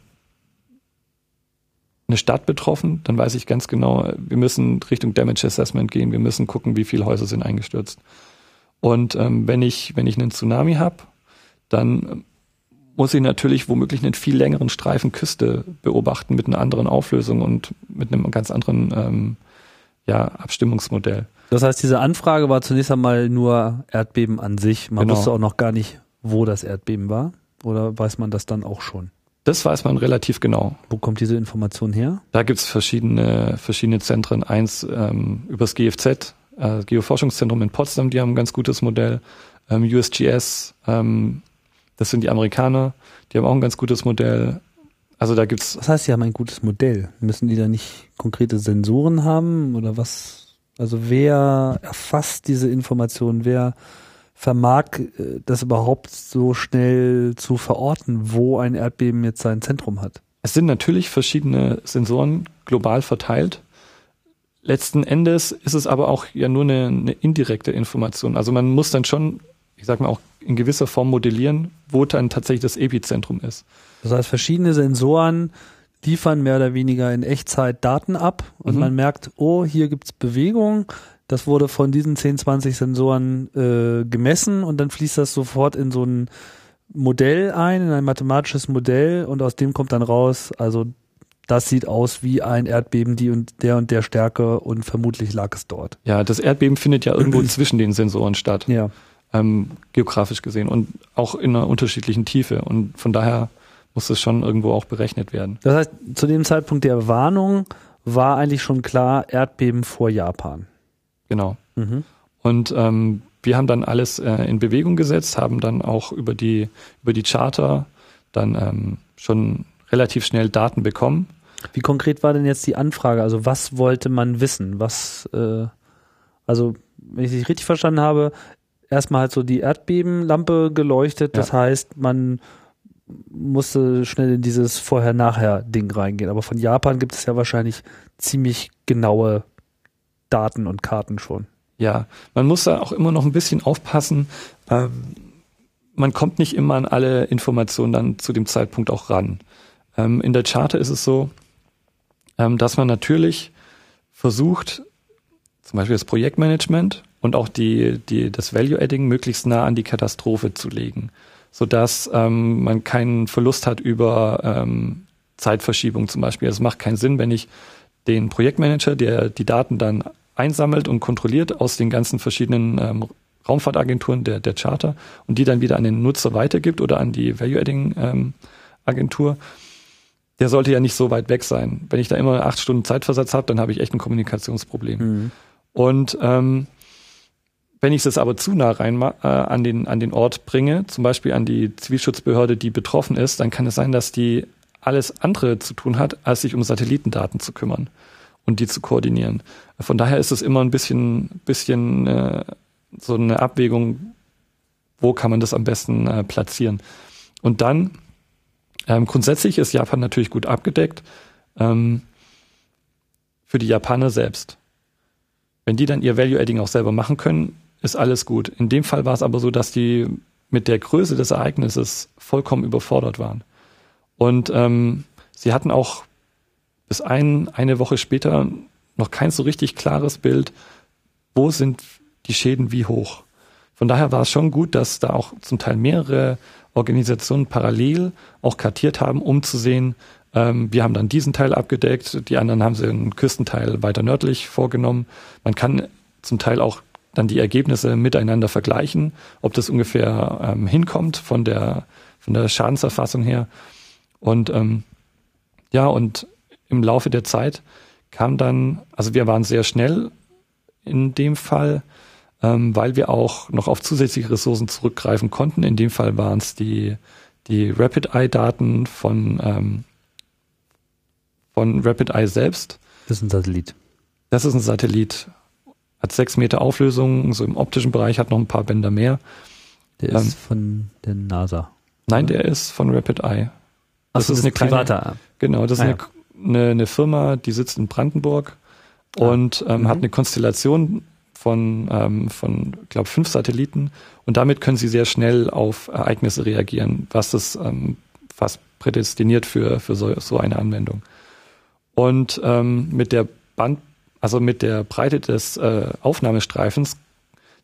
eine Stadt betroffen, dann weiß ich ganz genau, wir müssen Richtung Damage Assessment gehen, wir müssen gucken, wie viele Häuser sind eingestürzt. Und ähm, wenn ich, wenn ich einen Tsunami habe, dann muss ich natürlich womöglich einen viel längeren Streifen Küste beobachten mit einer anderen Auflösung und mit einem ganz anderen ähm, ja, Abstimmungsmodell. Das heißt, diese Anfrage war zunächst einmal nur Erdbeben an sich. Man genau. wusste auch noch gar nicht, wo das Erdbeben war. Oder weiß man das dann auch schon? Das weiß man relativ genau. Wo kommt diese Information her? Da gibt es verschiedene, verschiedene Zentren. Eins ähm, übers GFZ, äh, Geoforschungszentrum in Potsdam, die haben ein ganz gutes Modell. Ähm, USGS, ähm, Das sind die Amerikaner, die haben auch ein ganz gutes Modell. Also da gibt's. Was heißt, sie haben ein gutes Modell? Müssen die da nicht konkrete Sensoren haben oder was? Also wer erfasst diese Informationen? Wer vermag äh, das überhaupt so schnell zu verorten, wo ein Erdbeben jetzt sein Zentrum hat? Es sind natürlich verschiedene Sensoren global verteilt. Letzten Endes ist es aber auch ja nur eine, eine indirekte Information. Also man muss dann schon, ich sag mal auch in gewisser Form modellieren, wo dann tatsächlich das Epizentrum ist. Das heißt, verschiedene Sensoren liefern mehr oder weniger in Echtzeit Daten ab und mhm. man merkt, oh, hier gibt's Bewegung. Das wurde von diesen 10, 20 Sensoren äh, gemessen und dann fließt das sofort in so ein Modell ein, in ein mathematisches Modell und aus dem kommt dann raus, also das sieht aus wie ein Erdbeben, die und der und der Stärke und vermutlich lag es dort. Ja, das Erdbeben findet ja irgendwo zwischen den Sensoren statt. Ja. Ähm, geografisch gesehen und auch in einer unterschiedlichen Tiefe. Und von daher muss es schon irgendwo auch berechnet werden. Das heißt, zu dem Zeitpunkt der Warnung war eigentlich schon klar, Erdbeben vor Japan. Genau. Mhm. Und ähm, wir haben dann alles äh, in Bewegung gesetzt, haben dann auch über die, über die Charter dann ähm, schon relativ schnell Daten bekommen. Wie konkret war denn jetzt die Anfrage? Also was wollte man wissen? Was, äh, also wenn ich dich richtig verstanden habe, erstmal halt so die Erdbebenlampe geleuchtet. Das ja. heißt, man musste schnell in dieses Vorher-Nachher-Ding reingehen. Aber von Japan gibt es ja wahrscheinlich ziemlich genaue Daten und Karten schon. Ja, man muss da auch immer noch ein bisschen aufpassen. Ähm, man kommt nicht immer an alle Informationen dann zu dem Zeitpunkt auch ran. Ähm, in der Charter ist es so, ähm, dass man natürlich versucht, zum Beispiel das Projektmanagement und auch die, die, das Value-Adding möglichst nah an die Katastrophe zu legen, sodass ähm, man keinen Verlust hat über ähm, Zeitverschiebung zum Beispiel. Es macht keinen Sinn, wenn ich den Projektmanager, der die Daten dann einsammelt und kontrolliert aus den ganzen verschiedenen ähm, Raumfahrtagenturen der, der Charter und die dann wieder an den Nutzer weitergibt oder an die Value-Adding-Agentur, ähm, der sollte ja nicht so weit weg sein. Wenn ich da immer acht Stunden Zeitversatz habe, dann habe ich echt ein Kommunikationsproblem. Mhm. Und ähm, wenn ich es aber zu nah rein äh, an, den, an den Ort bringe, zum Beispiel an die Zivilschutzbehörde, die betroffen ist, dann kann es sein, dass die alles andere zu tun hat, als sich um Satellitendaten zu kümmern und die zu koordinieren. Von daher ist es immer ein bisschen, bisschen äh, so eine Abwägung, wo kann man das am besten äh, platzieren. Und dann, ähm, grundsätzlich ist Japan natürlich gut abgedeckt ähm, für die Japaner selbst. Wenn die dann ihr Value-Adding auch selber machen können, ist alles gut. In dem Fall war es aber so, dass die mit der Größe des Ereignisses vollkommen überfordert waren. Und ähm, sie hatten auch bis ein, eine Woche später noch kein so richtig klares Bild, wo sind die Schäden wie hoch. Von daher war es schon gut, dass da auch zum Teil mehrere Organisationen parallel auch kartiert haben, um zu sehen, ähm, wir haben dann diesen Teil abgedeckt, die anderen haben sie einen Küstenteil weiter nördlich vorgenommen. Man kann zum Teil auch dann die Ergebnisse miteinander vergleichen, ob das ungefähr ähm, hinkommt von der, von der Schadenserfassung her. Und ähm, ja, und im Laufe der Zeit kam dann, also wir waren sehr schnell in dem Fall, ähm, weil wir auch noch auf zusätzliche Ressourcen zurückgreifen konnten. In dem Fall waren es die, die Rapid Eye Daten von, ähm, von Rapid Eye selbst. Das ist ein Satellit. Das ist ein Satellit. Hat sechs Meter Auflösung, so im optischen Bereich, hat noch ein paar Bänder mehr. Der ähm, ist von der NASA. Nein, der ist von Rapid Eye. Das, so, ist das eine private. Kleine, genau, das ist ah, eine, eine, eine, Firma, die sitzt in Brandenburg ah. und ähm, mhm. hat eine Konstellation von, ähm, von glaube fünf Satelliten und damit können sie sehr schnell auf Ereignisse reagieren, was das ähm, fast prädestiniert für, für so, so eine Anwendung. Und ähm, mit der Band, also mit der Breite des äh, Aufnahmestreifens,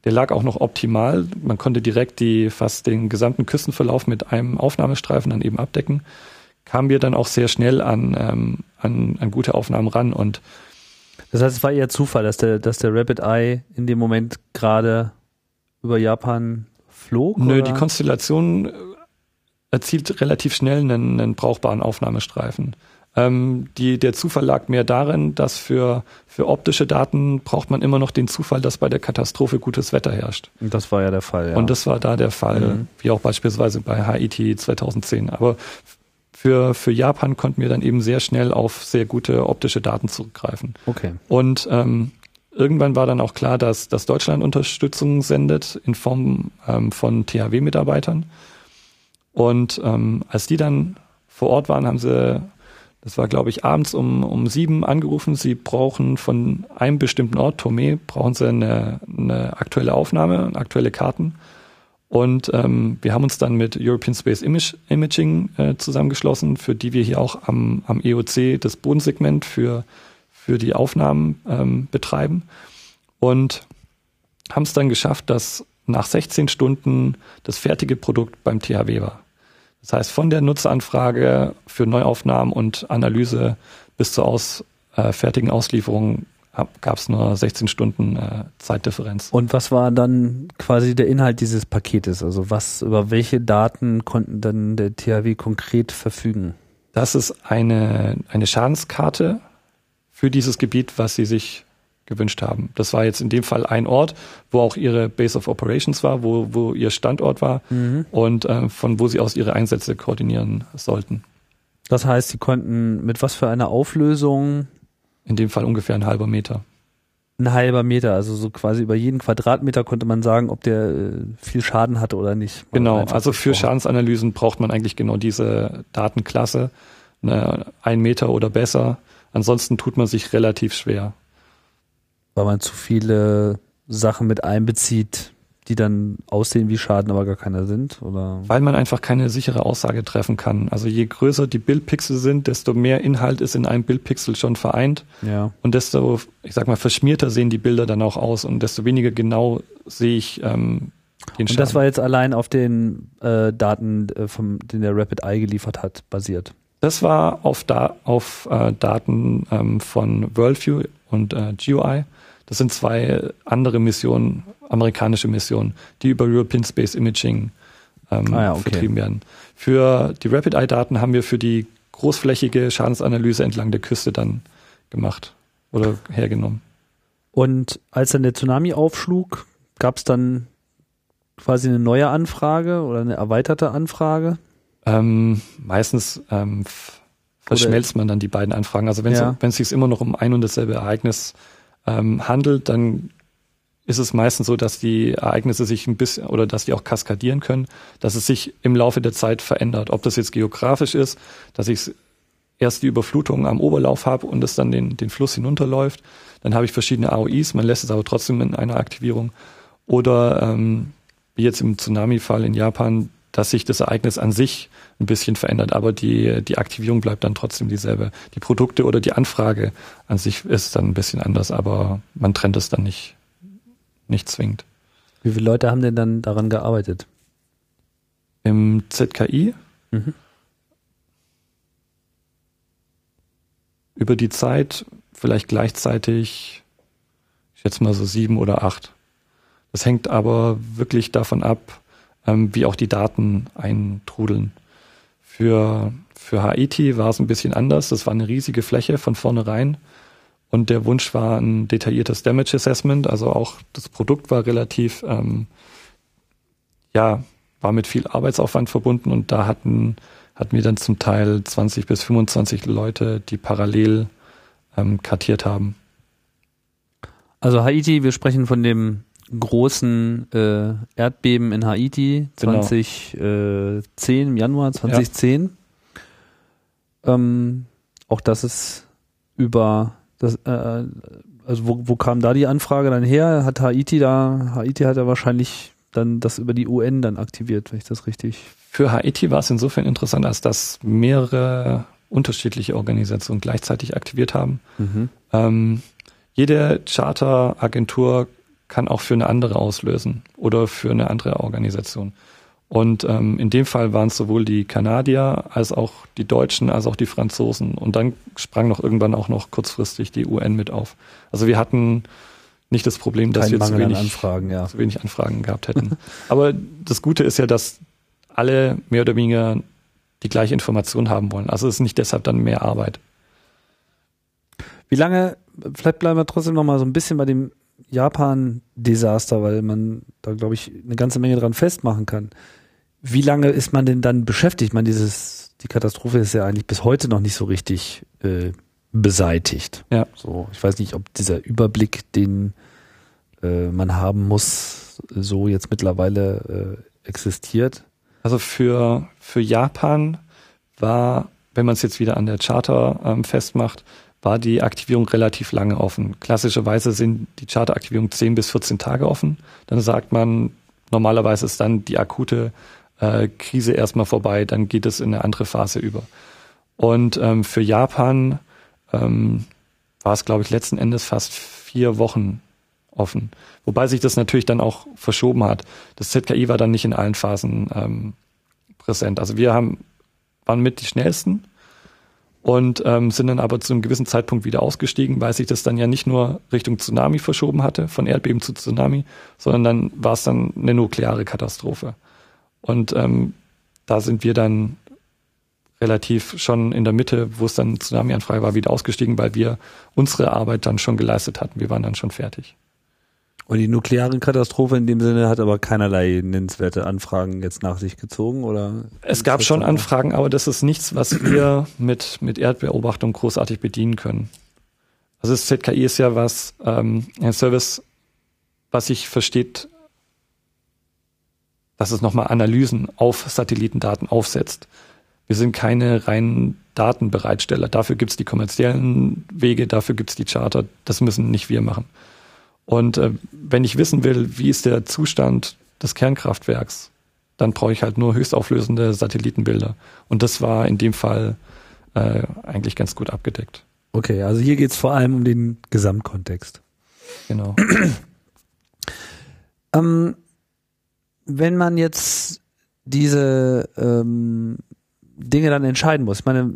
der lag auch noch optimal. Man konnte direkt die fast den gesamten Küstenverlauf mit einem Aufnahmestreifen dann eben abdecken kamen wir dann auch sehr schnell an, ähm, an, an gute Aufnahmen ran und das heißt, es war eher Zufall, dass der, dass der Rapid Eye in dem Moment gerade über Japan flog? Nö, oder? die Konstellation äh, erzielt relativ schnell einen, einen brauchbaren Aufnahmestreifen. Ähm, die, der Zufall lag mehr darin, dass für, für optische Daten braucht man immer noch den Zufall, dass bei der Katastrophe gutes Wetter herrscht. Und das war ja der Fall. Ja. Und das war da der Fall, mhm. wie auch beispielsweise bei Haiti 2010. Aber für, für Japan konnten wir dann eben sehr schnell auf sehr gute optische Daten zurückgreifen. Okay. Und ähm, irgendwann war dann auch klar, dass, dass Deutschland Unterstützung sendet in Form ähm, von THW-Mitarbeitern. Und ähm, als die dann vor Ort waren, haben sie, das war glaube ich abends um, um sieben angerufen, sie brauchen von einem bestimmten Ort, Tomé, brauchen sie eine, eine aktuelle Aufnahme, aktuelle Karten. Und ähm, wir haben uns dann mit European Space Image, Imaging äh, zusammengeschlossen, für die wir hier auch am, am EOC das Bodensegment für, für die Aufnahmen ähm, betreiben. Und haben es dann geschafft, dass nach 16 Stunden das fertige Produkt beim THW war. Das heißt, von der Nutzeranfrage für Neuaufnahmen und Analyse bis zur aus, äh, fertigen Auslieferung gab es nur 16 Stunden äh, Zeitdifferenz. Und was war dann quasi der Inhalt dieses Paketes? Also was, über welche Daten konnten dann der THW konkret verfügen? Das ist eine, eine Schadenskarte für dieses Gebiet, was sie sich gewünscht haben. Das war jetzt in dem Fall ein Ort, wo auch ihre Base of Operations war, wo, wo ihr Standort war mhm. und äh, von wo sie aus ihre Einsätze koordinieren sollten. Das heißt, sie konnten mit was für einer Auflösung in dem Fall ungefähr ein halber Meter. Ein halber Meter, also so quasi über jeden Quadratmeter konnte man sagen, ob der äh, viel Schaden hatte oder nicht. Genau, also für Schadensanalysen braucht man eigentlich genau diese Datenklasse, ne, ein Meter oder besser. Ansonsten tut man sich relativ schwer. Weil man zu viele Sachen mit einbezieht, die dann aussehen wie Schaden, aber gar keiner sind? Oder? Weil man einfach keine sichere Aussage treffen kann. Also je größer die Bildpixel sind, desto mehr Inhalt ist in einem Bildpixel schon vereint. Ja. Und desto, ich sag mal, verschmierter sehen die Bilder dann auch aus und desto weniger genau sehe ich ähm, den Schaden. Und das war jetzt allein auf den äh, Daten, äh, vom, den der Rapid Eye geliefert hat, basiert? Das war auf, da, auf äh, Daten ähm, von Worldview und äh, GeoEye. Das sind zwei andere Missionen, amerikanische Missionen, die über European Space Imaging ähm, ah ja, okay. vertrieben werden. Für die Rapid Eye Daten haben wir für die großflächige Schadensanalyse entlang der Küste dann gemacht oder hergenommen. Und als dann der Tsunami aufschlug, gab es dann quasi eine neue Anfrage oder eine erweiterte Anfrage? Ähm, meistens ähm, verschmelzt man dann die beiden Anfragen. Also wenn ja. es sich immer noch um ein und dasselbe Ereignis ähm, handelt, dann ist es meistens so, dass die Ereignisse sich ein bisschen oder dass die auch kaskadieren können, dass es sich im Laufe der Zeit verändert. Ob das jetzt geografisch ist, dass ich erst die Überflutung am Oberlauf habe und es dann den, den Fluss hinunterläuft. Dann habe ich verschiedene AOIs, man lässt es aber trotzdem in einer Aktivierung. Oder ähm, wie jetzt im Tsunami-Fall in Japan, dass sich das Ereignis an sich ein bisschen verändert, aber die, die Aktivierung bleibt dann trotzdem dieselbe. Die Produkte oder die Anfrage an sich ist dann ein bisschen anders, aber man trennt es dann nicht, nicht zwingend. Wie viele Leute haben denn dann daran gearbeitet? Im ZKI? Mhm. Über die Zeit vielleicht gleichzeitig, ich schätze mal so sieben oder acht. Das hängt aber wirklich davon ab, ähm, wie auch die Daten eintrudeln. Für, für Haiti war es ein bisschen anders. Das war eine riesige Fläche von vornherein. Und der Wunsch war ein detailliertes Damage Assessment. Also auch das Produkt war relativ, ähm, ja, war mit viel Arbeitsaufwand verbunden. Und da hatten, hatten wir dann zum Teil 20 bis 25 Leute, die parallel ähm, kartiert haben. Also Haiti, wir sprechen von dem großen äh, Erdbeben in Haiti 2010, genau. äh, im Januar 2010. Ja. Ähm, auch das ist über das, äh, also wo, wo kam da die Anfrage dann her? Hat Haiti da, Haiti hat ja wahrscheinlich dann das über die UN dann aktiviert, wenn ich das richtig. Für Haiti war es insofern interessant, als dass mehrere unterschiedliche Organisationen gleichzeitig aktiviert haben. Mhm. Ähm, jede Charteragentur kann auch für eine andere auslösen oder für eine andere Organisation. Und ähm, in dem Fall waren es sowohl die Kanadier als auch die Deutschen als auch die Franzosen. Und dann sprang noch irgendwann auch noch kurzfristig die UN mit auf. Also wir hatten nicht das Problem, dass Kein wir zu wenig, Anfragen, ja. zu wenig Anfragen gehabt hätten. Aber das Gute ist ja, dass alle mehr oder weniger die gleiche Information haben wollen. Also es ist nicht deshalb dann mehr Arbeit. Wie lange, vielleicht bleiben wir trotzdem noch mal so ein bisschen bei dem Japan-Desaster, weil man da, glaube ich, eine ganze Menge dran festmachen kann. Wie lange ist man denn dann beschäftigt? Ich meine, dieses, die Katastrophe ist ja eigentlich bis heute noch nicht so richtig äh, beseitigt. Ja. So, ich weiß nicht, ob dieser Überblick, den äh, man haben muss, so jetzt mittlerweile äh, existiert. Also für, für Japan war, wenn man es jetzt wieder an der Charter ähm, festmacht, war die Aktivierung relativ lange offen. Klassischerweise sind die Charteraktivierung 10 bis 14 Tage offen. Dann sagt man, normalerweise ist dann die akute äh, Krise erstmal vorbei, dann geht es in eine andere Phase über. Und ähm, für Japan ähm, war es, glaube ich, letzten Endes fast vier Wochen offen. Wobei sich das natürlich dann auch verschoben hat. Das ZKI war dann nicht in allen Phasen ähm, präsent. Also wir haben, waren mit die schnellsten und ähm, sind dann aber zu einem gewissen Zeitpunkt wieder ausgestiegen, weil sich das dann ja nicht nur Richtung Tsunami verschoben hatte, von Erdbeben zu Tsunami, sondern dann war es dann eine nukleare Katastrophe. Und ähm, da sind wir dann relativ schon in der Mitte, wo es dann Tsunami-Anfrage war, wieder ausgestiegen, weil wir unsere Arbeit dann schon geleistet hatten. Wir waren dann schon fertig. Und die nukleare Katastrophe in dem Sinne hat aber keinerlei nennenswerte Anfragen jetzt nach sich gezogen, oder? Es gab schon Anfragen, aber das ist nichts, was wir mit, mit Erdbeobachtung großartig bedienen können. Also das ZKI ist ja was, ähm, ein Service, was sich versteht, dass es nochmal Analysen auf Satellitendaten aufsetzt. Wir sind keine reinen Datenbereitsteller. Dafür gibt's die kommerziellen Wege, dafür gibt's die Charter. Das müssen nicht wir machen. Und äh, wenn ich wissen will, wie ist der Zustand des Kernkraftwerks, dann brauche ich halt nur höchstauflösende Satellitenbilder. Und das war in dem Fall äh, eigentlich ganz gut abgedeckt. Okay, also hier geht's vor allem um den Gesamtkontext. Genau. ähm, wenn man jetzt diese ähm, Dinge dann entscheiden muss, ich meine,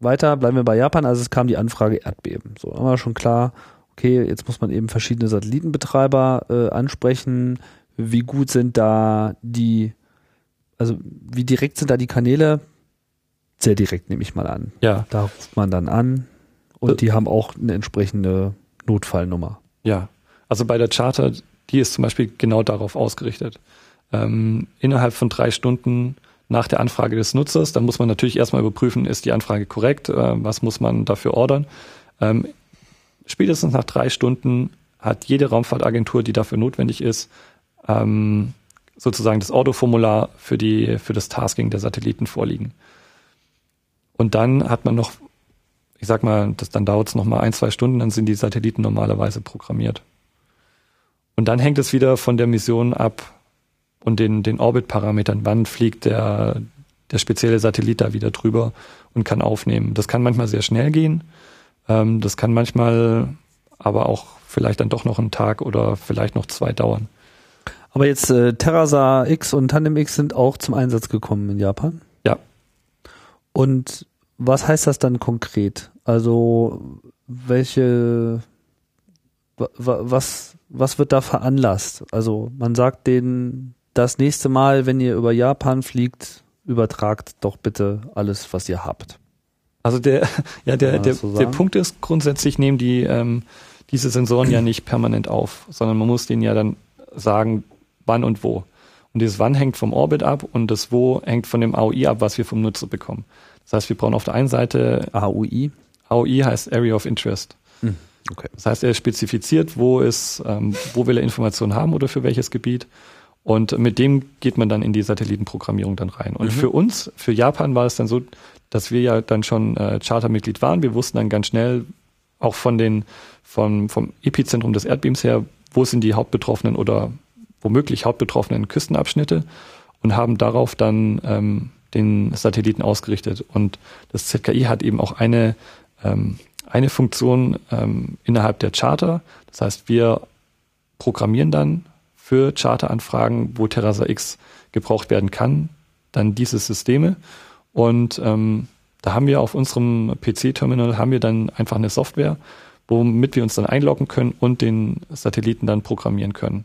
weiter bleiben wir bei Japan, also es kam die Anfrage Erdbeben. So, haben wir schon klar, okay, jetzt muss man eben verschiedene Satellitenbetreiber äh, ansprechen. Wie gut sind da die, also wie direkt sind da die Kanäle? Sehr direkt nehme ich mal an. Ja. Da ruft man dann an und äh, die haben auch eine entsprechende Notfallnummer. Ja. Also bei der Charter, die ist zum Beispiel genau darauf ausgerichtet. Ähm, innerhalb von drei Stunden nach der Anfrage des Nutzers, dann muss man natürlich erstmal überprüfen, ist die Anfrage korrekt, äh, was muss man dafür ordern. Ähm, spätestens nach drei Stunden hat jede Raumfahrtagentur, die dafür notwendig ist, ähm, sozusagen das Autoformular für die für das Tasking der Satelliten vorliegen. Und dann hat man noch, ich sag mal, das dann dauert es noch mal ein zwei Stunden, dann sind die Satelliten normalerweise programmiert. Und dann hängt es wieder von der Mission ab und den den Orbit-Parametern, wann fliegt der der spezielle Satellit da wieder drüber und kann aufnehmen. Das kann manchmal sehr schnell gehen. Ähm, das kann manchmal aber auch vielleicht dann doch noch einen Tag oder vielleicht noch zwei dauern. Aber jetzt äh, Terrasar X und Tandem X sind auch zum Einsatz gekommen in Japan? Ja. Und was heißt das dann konkret? Also welche was was wird da veranlasst? Also man sagt denen das nächste Mal, wenn ihr über Japan fliegt, übertragt doch bitte alles, was ihr habt. Also der, ja, der, der, so der Punkt ist, grundsätzlich nehmen die ähm, diese Sensoren ja nicht permanent auf, sondern man muss denen ja dann sagen, wann und wo. Und dieses wann hängt vom Orbit ab und das wo hängt von dem AOI ab, was wir vom Nutzer bekommen. Das heißt, wir brauchen auf der einen Seite AOI. AOI heißt Area of Interest. Hm, okay. Das heißt, er spezifiziert, wo ist, ähm, wo will er Informationen haben oder für welches Gebiet. Und mit dem geht man dann in die Satellitenprogrammierung dann rein. Und mhm. für uns, für Japan war es dann so, dass wir ja dann schon äh, Chartermitglied waren. Wir wussten dann ganz schnell auch von den vom, vom Epizentrum des Erdbebens her, wo sind die hauptbetroffenen oder womöglich hauptbetroffenen Küstenabschnitte und haben darauf dann ähm, den Satelliten ausgerichtet. Und das ZKI hat eben auch eine, ähm, eine Funktion ähm, innerhalb der Charter. Das heißt, wir programmieren dann für Charteranfragen, wo Terrasa X gebraucht werden kann, dann diese Systeme und ähm, da haben wir auf unserem PC-Terminal haben wir dann einfach eine Software, womit wir uns dann einloggen können und den Satelliten dann programmieren können.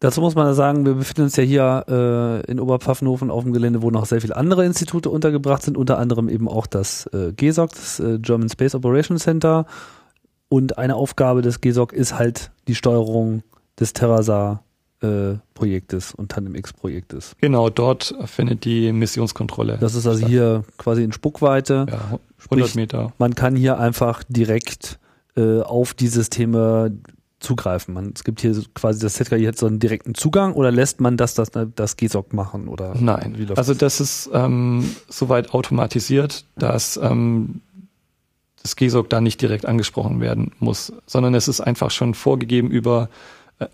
Dazu muss man sagen, wir befinden uns ja hier äh, in Oberpfaffenhofen auf dem Gelände, wo noch sehr viele andere Institute untergebracht sind, unter anderem eben auch das äh, GSOC, das äh, German Space Operations Center. Und eine Aufgabe des GSOC ist halt die Steuerung des Terrasar äh, Projektes und Tandem X Projektes. Genau, dort findet die Missionskontrolle. Das ist also statt. hier quasi in Spuckweite. Ja, 100 Sprich, Meter. Man kann hier einfach direkt äh, auf die Systeme zugreifen. Man, es gibt hier quasi das ZKI hat so einen direkten Zugang oder lässt man das das, das GSOC machen oder? Nein. also das ist ähm, soweit automatisiert, dass ähm, das GSOC da nicht direkt angesprochen werden muss, sondern es ist einfach schon vorgegeben über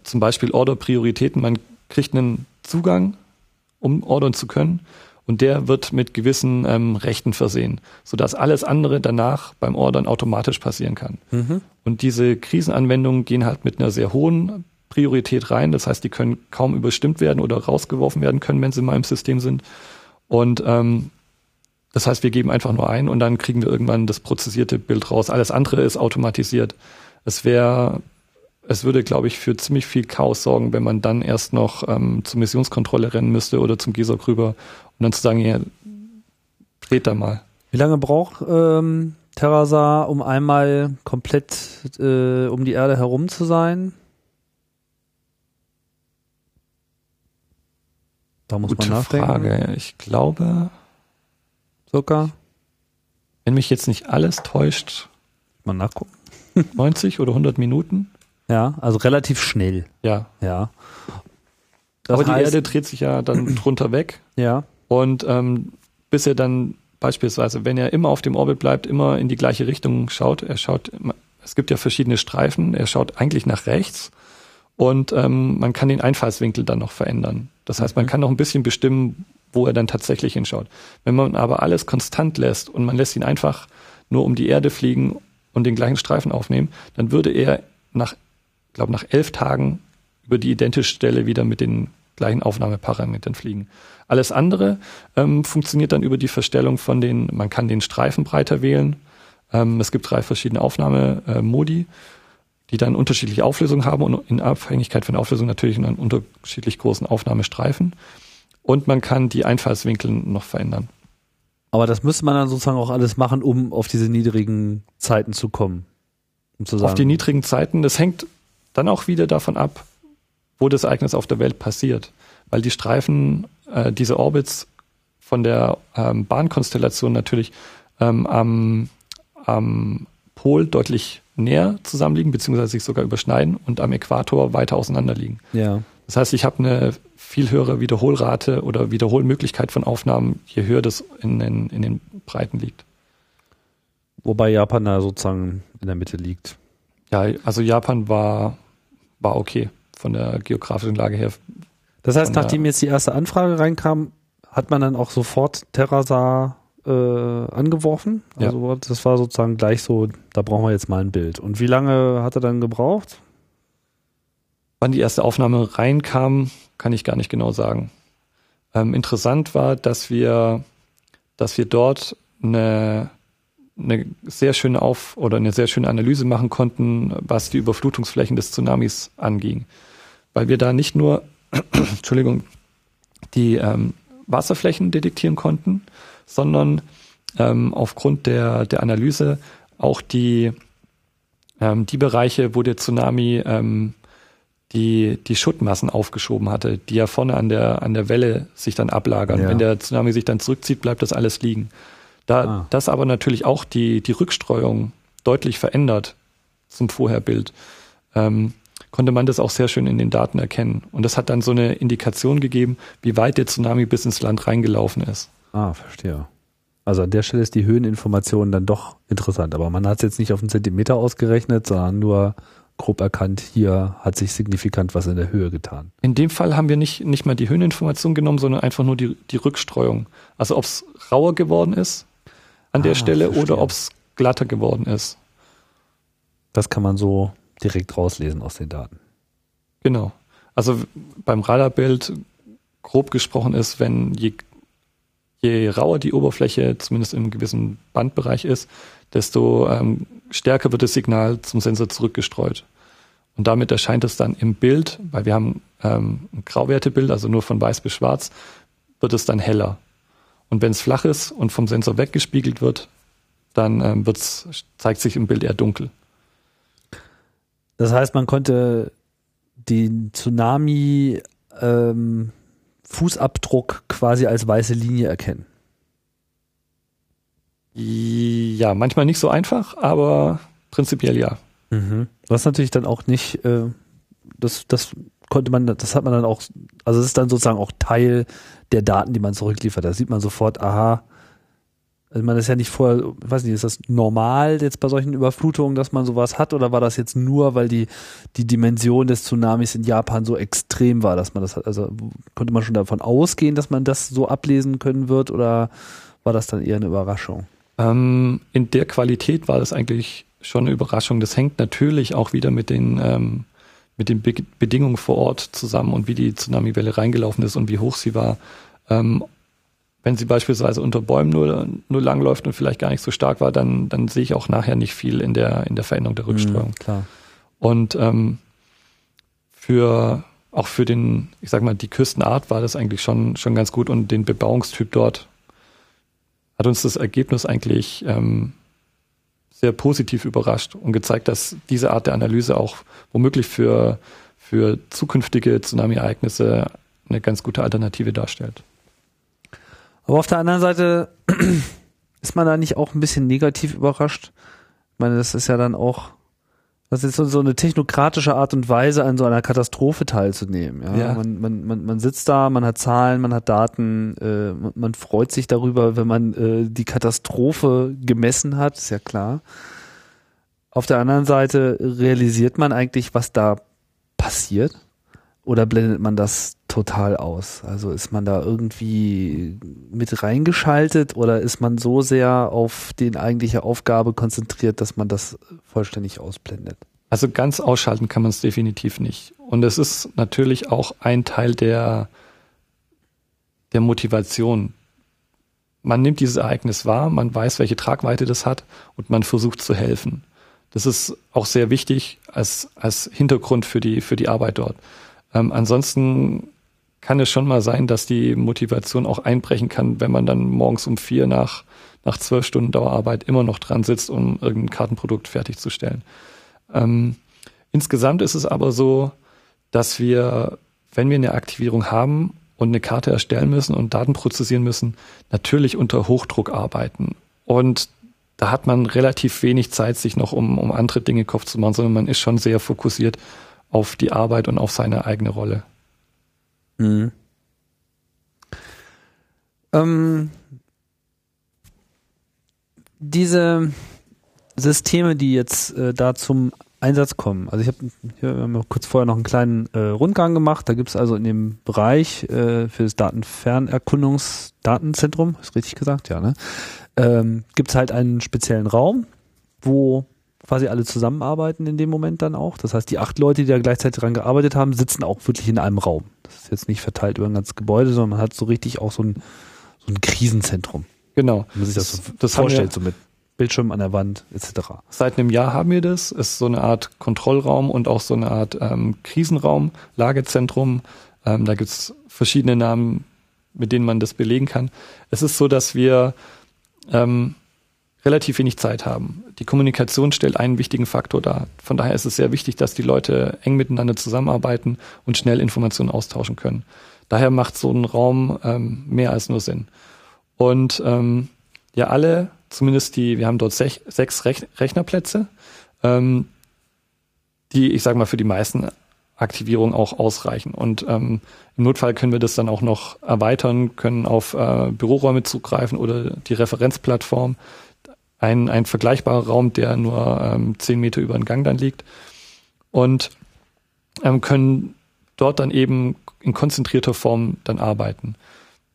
zum Beispiel Order-Prioritäten. Man kriegt einen Zugang, um ordern zu können und der wird mit gewissen ähm, Rechten versehen, sodass alles andere danach beim Ordern automatisch passieren kann. Mhm. Und diese Krisenanwendungen gehen halt mit einer sehr hohen Priorität rein. Das heißt, die können kaum überstimmt werden oder rausgeworfen werden können, wenn sie mal im System sind. Und ähm, das heißt, wir geben einfach nur ein und dann kriegen wir irgendwann das prozessierte Bild raus. Alles andere ist automatisiert. Es wäre, es würde, glaube ich, für ziemlich viel Chaos sorgen, wenn man dann erst noch ähm, zur Missionskontrolle rennen müsste oder zum GESOC rüber und dann zu sagen, ja, dreht da mal. Wie lange braucht ähm, Terrasar, um einmal komplett äh, um die Erde herum zu sein? Da muss Gute man nachdenken. Frage. Ich glaube. Circa. Wenn mich jetzt nicht alles täuscht. Mal nachgucken. 90 oder 100 Minuten. Ja, also relativ schnell. Ja. Ja. Das Aber heißt, die Erde dreht sich ja dann drunter weg. Ja. Und ähm, bis er dann beispielsweise, wenn er immer auf dem Orbit bleibt, immer in die gleiche Richtung schaut, er schaut, es gibt ja verschiedene Streifen, er schaut eigentlich nach rechts und ähm, man kann den Einfallswinkel dann noch verändern. Das heißt, man mhm. kann noch ein bisschen bestimmen, wo er dann tatsächlich hinschaut. Wenn man aber alles konstant lässt und man lässt ihn einfach nur um die Erde fliegen und den gleichen Streifen aufnehmen, dann würde er nach, glaube nach elf Tagen über die identische Stelle wieder mit den gleichen Aufnahmeparametern fliegen. Alles andere ähm, funktioniert dann über die Verstellung von den, man kann den Streifen breiter wählen. Ähm, es gibt drei verschiedene Aufnahmemodi, die dann unterschiedliche Auflösungen haben und in Abhängigkeit von der Auflösung natürlich einen unterschiedlich großen Aufnahmestreifen. Und man kann die Einfallswinkel noch verändern. Aber das müsste man dann sozusagen auch alles machen, um auf diese niedrigen Zeiten zu kommen. Um zu sagen. Auf die niedrigen Zeiten, das hängt dann auch wieder davon ab, wo das Ereignis auf der Welt passiert. Weil die Streifen, äh, diese Orbits von der ähm, Bahnkonstellation natürlich ähm, am, am Pol deutlich näher zusammenliegen, beziehungsweise sich sogar überschneiden und am Äquator weiter auseinander liegen. Ja. Das heißt, ich habe eine viel höhere Wiederholrate oder Wiederholmöglichkeit von Aufnahmen, je höher das in den, in den Breiten liegt. Wobei Japan da sozusagen in der Mitte liegt. Ja, also Japan war, war okay von der geografischen Lage her. Das heißt, nachdem jetzt die erste Anfrage reinkam, hat man dann auch sofort Terrasar äh, angeworfen. Also ja. das war sozusagen gleich so, da brauchen wir jetzt mal ein Bild. Und wie lange hat er dann gebraucht? Wann die erste Aufnahme reinkam, kann ich gar nicht genau sagen. Ähm, interessant war, dass wir, dass wir dort eine, eine sehr schöne Auf- oder eine sehr schöne Analyse machen konnten, was die Überflutungsflächen des Tsunamis anging. Weil wir da nicht nur, Entschuldigung, die ähm, Wasserflächen detektieren konnten, sondern ähm, aufgrund der, der Analyse auch die, ähm, die Bereiche, wo der Tsunami ähm, die, die Schuttmassen aufgeschoben hatte, die ja vorne an der, an der Welle sich dann ablagern. Ja. Wenn der Tsunami sich dann zurückzieht, bleibt das alles liegen. Da ah. das aber natürlich auch die, die Rückstreuung deutlich verändert zum Vorherbild, ähm, konnte man das auch sehr schön in den Daten erkennen. Und das hat dann so eine Indikation gegeben, wie weit der Tsunami bis ins Land reingelaufen ist. Ah, verstehe. Also an der Stelle ist die Höheninformation dann doch interessant, aber man hat es jetzt nicht auf einen Zentimeter ausgerechnet, sondern nur grob erkannt, hier hat sich signifikant was in der Höhe getan. In dem Fall haben wir nicht, nicht mal die Höheninformation genommen, sondern einfach nur die, die Rückstreuung. Also ob es rauer geworden ist an der ah, Stelle verstehe. oder ob es glatter geworden ist. Das kann man so direkt rauslesen aus den Daten. Genau. Also beim Radarbild grob gesprochen ist, wenn je, je rauer die Oberfläche, zumindest im gewissen Bandbereich ist, desto ähm, stärker wird das Signal zum Sensor zurückgestreut. Und damit erscheint es dann im Bild, weil wir haben ähm, ein Grauwertebild, also nur von weiß bis schwarz, wird es dann heller. Und wenn es flach ist und vom Sensor weggespiegelt wird, dann ähm, zeigt sich im Bild eher dunkel. Das heißt, man konnte den Tsunami ähm, Fußabdruck quasi als weiße Linie erkennen. Ja, manchmal nicht so einfach, aber prinzipiell ja. Mhm. Was natürlich dann auch nicht, äh, das, das konnte man, das hat man dann auch, also es ist dann sozusagen auch Teil der Daten, die man zurückliefert. Da sieht man sofort, aha, also man ist ja nicht vorher, weiß nicht, ist das normal jetzt bei solchen Überflutungen, dass man sowas hat oder war das jetzt nur, weil die, die Dimension des Tsunamis in Japan so extrem war, dass man das hat, also konnte man schon davon ausgehen, dass man das so ablesen können wird oder war das dann eher eine Überraschung? Ähm, in der Qualität war das eigentlich schon eine Überraschung. Das hängt natürlich auch wieder mit den, ähm, mit den Be Bedingungen vor Ort zusammen und wie die Tsunamiwelle reingelaufen ist und wie hoch sie war. Ähm, wenn sie beispielsweise unter Bäumen nur, nur langläuft und vielleicht gar nicht so stark war, dann, dann sehe ich auch nachher nicht viel in der, in der Veränderung der Rückstreuung. Mhm, klar. Und ähm, für auch für den, ich sag mal, die Küstenart war das eigentlich schon, schon ganz gut und den Bebauungstyp dort hat uns das Ergebnis eigentlich ähm, sehr positiv überrascht und gezeigt, dass diese Art der Analyse auch womöglich für, für zukünftige Tsunami-Ereignisse eine ganz gute Alternative darstellt. Aber auf der anderen Seite ist man da nicht auch ein bisschen negativ überrascht? Ich meine, das ist ja dann auch, das ist so, eine technokratische Art und Weise, an so einer Katastrophe teilzunehmen. Ja? ja. Man, man, man, man sitzt da, man hat Zahlen, man hat Daten, äh, man, man freut sich darüber, wenn man äh, die Katastrophe gemessen hat, ist ja klar. Auf der anderen Seite realisiert man eigentlich, was da passiert? Oder blendet man das total aus? Also ist man da irgendwie mit reingeschaltet oder ist man so sehr auf die eigentliche Aufgabe konzentriert, dass man das vollständig ausblendet? Also ganz ausschalten kann man es definitiv nicht. Und es ist natürlich auch ein Teil der, der Motivation. Man nimmt dieses Ereignis wahr, man weiß, welche Tragweite das hat und man versucht zu helfen. Das ist auch sehr wichtig als, als Hintergrund für die, für die Arbeit dort. Ähm, ansonsten kann es schon mal sein, dass die Motivation auch einbrechen kann, wenn man dann morgens um vier nach, nach zwölf Stunden Dauerarbeit immer noch dran sitzt, um irgendein Kartenprodukt fertigzustellen. Ähm, insgesamt ist es aber so, dass wir, wenn wir eine Aktivierung haben und eine Karte erstellen müssen und Daten prozessieren müssen, natürlich unter Hochdruck arbeiten. Und da hat man relativ wenig Zeit, sich noch um, um andere Dinge Kopf zu machen, sondern man ist schon sehr fokussiert auf die Arbeit und auf seine eigene Rolle. Mhm. Ähm, diese Systeme, die jetzt äh, da zum Einsatz kommen. Also ich habe hier kurz vorher noch einen kleinen äh, Rundgang gemacht. Da gibt es also in dem Bereich äh, für das Datenfernerkundungsdatenzentrum, ist richtig gesagt, ja, ne? Ähm, gibt es halt einen speziellen Raum, wo quasi alle zusammenarbeiten in dem Moment dann auch. Das heißt, die acht Leute, die da gleichzeitig dran gearbeitet haben, sitzen auch wirklich in einem Raum. Das ist jetzt nicht verteilt über ein ganzes Gebäude, sondern man hat so richtig auch so ein, so ein Krisenzentrum. Genau. Wenn man sich das, so das vorstellt, so mit Bildschirm an der Wand etc. Seit einem Jahr haben wir das. Es ist so eine Art Kontrollraum und auch so eine Art ähm, Krisenraum, Lagezentrum. Ähm, da gibt's verschiedene Namen, mit denen man das belegen kann. Es ist so, dass wir ähm, relativ wenig Zeit haben. Die Kommunikation stellt einen wichtigen Faktor dar. Von daher ist es sehr wichtig, dass die Leute eng miteinander zusammenarbeiten und schnell Informationen austauschen können. Daher macht so ein Raum ähm, mehr als nur Sinn. Und ähm, ja, alle, zumindest die, wir haben dort sech, sechs Rech Rechnerplätze, ähm, die, ich sage mal, für die meisten Aktivierungen auch ausreichen. Und ähm, im Notfall können wir das dann auch noch erweitern, können auf äh, Büroräume zugreifen oder die Referenzplattform ein, ein vergleichbarer Raum, der nur ähm, zehn Meter über den Gang dann liegt und ähm, können dort dann eben in konzentrierter Form dann arbeiten.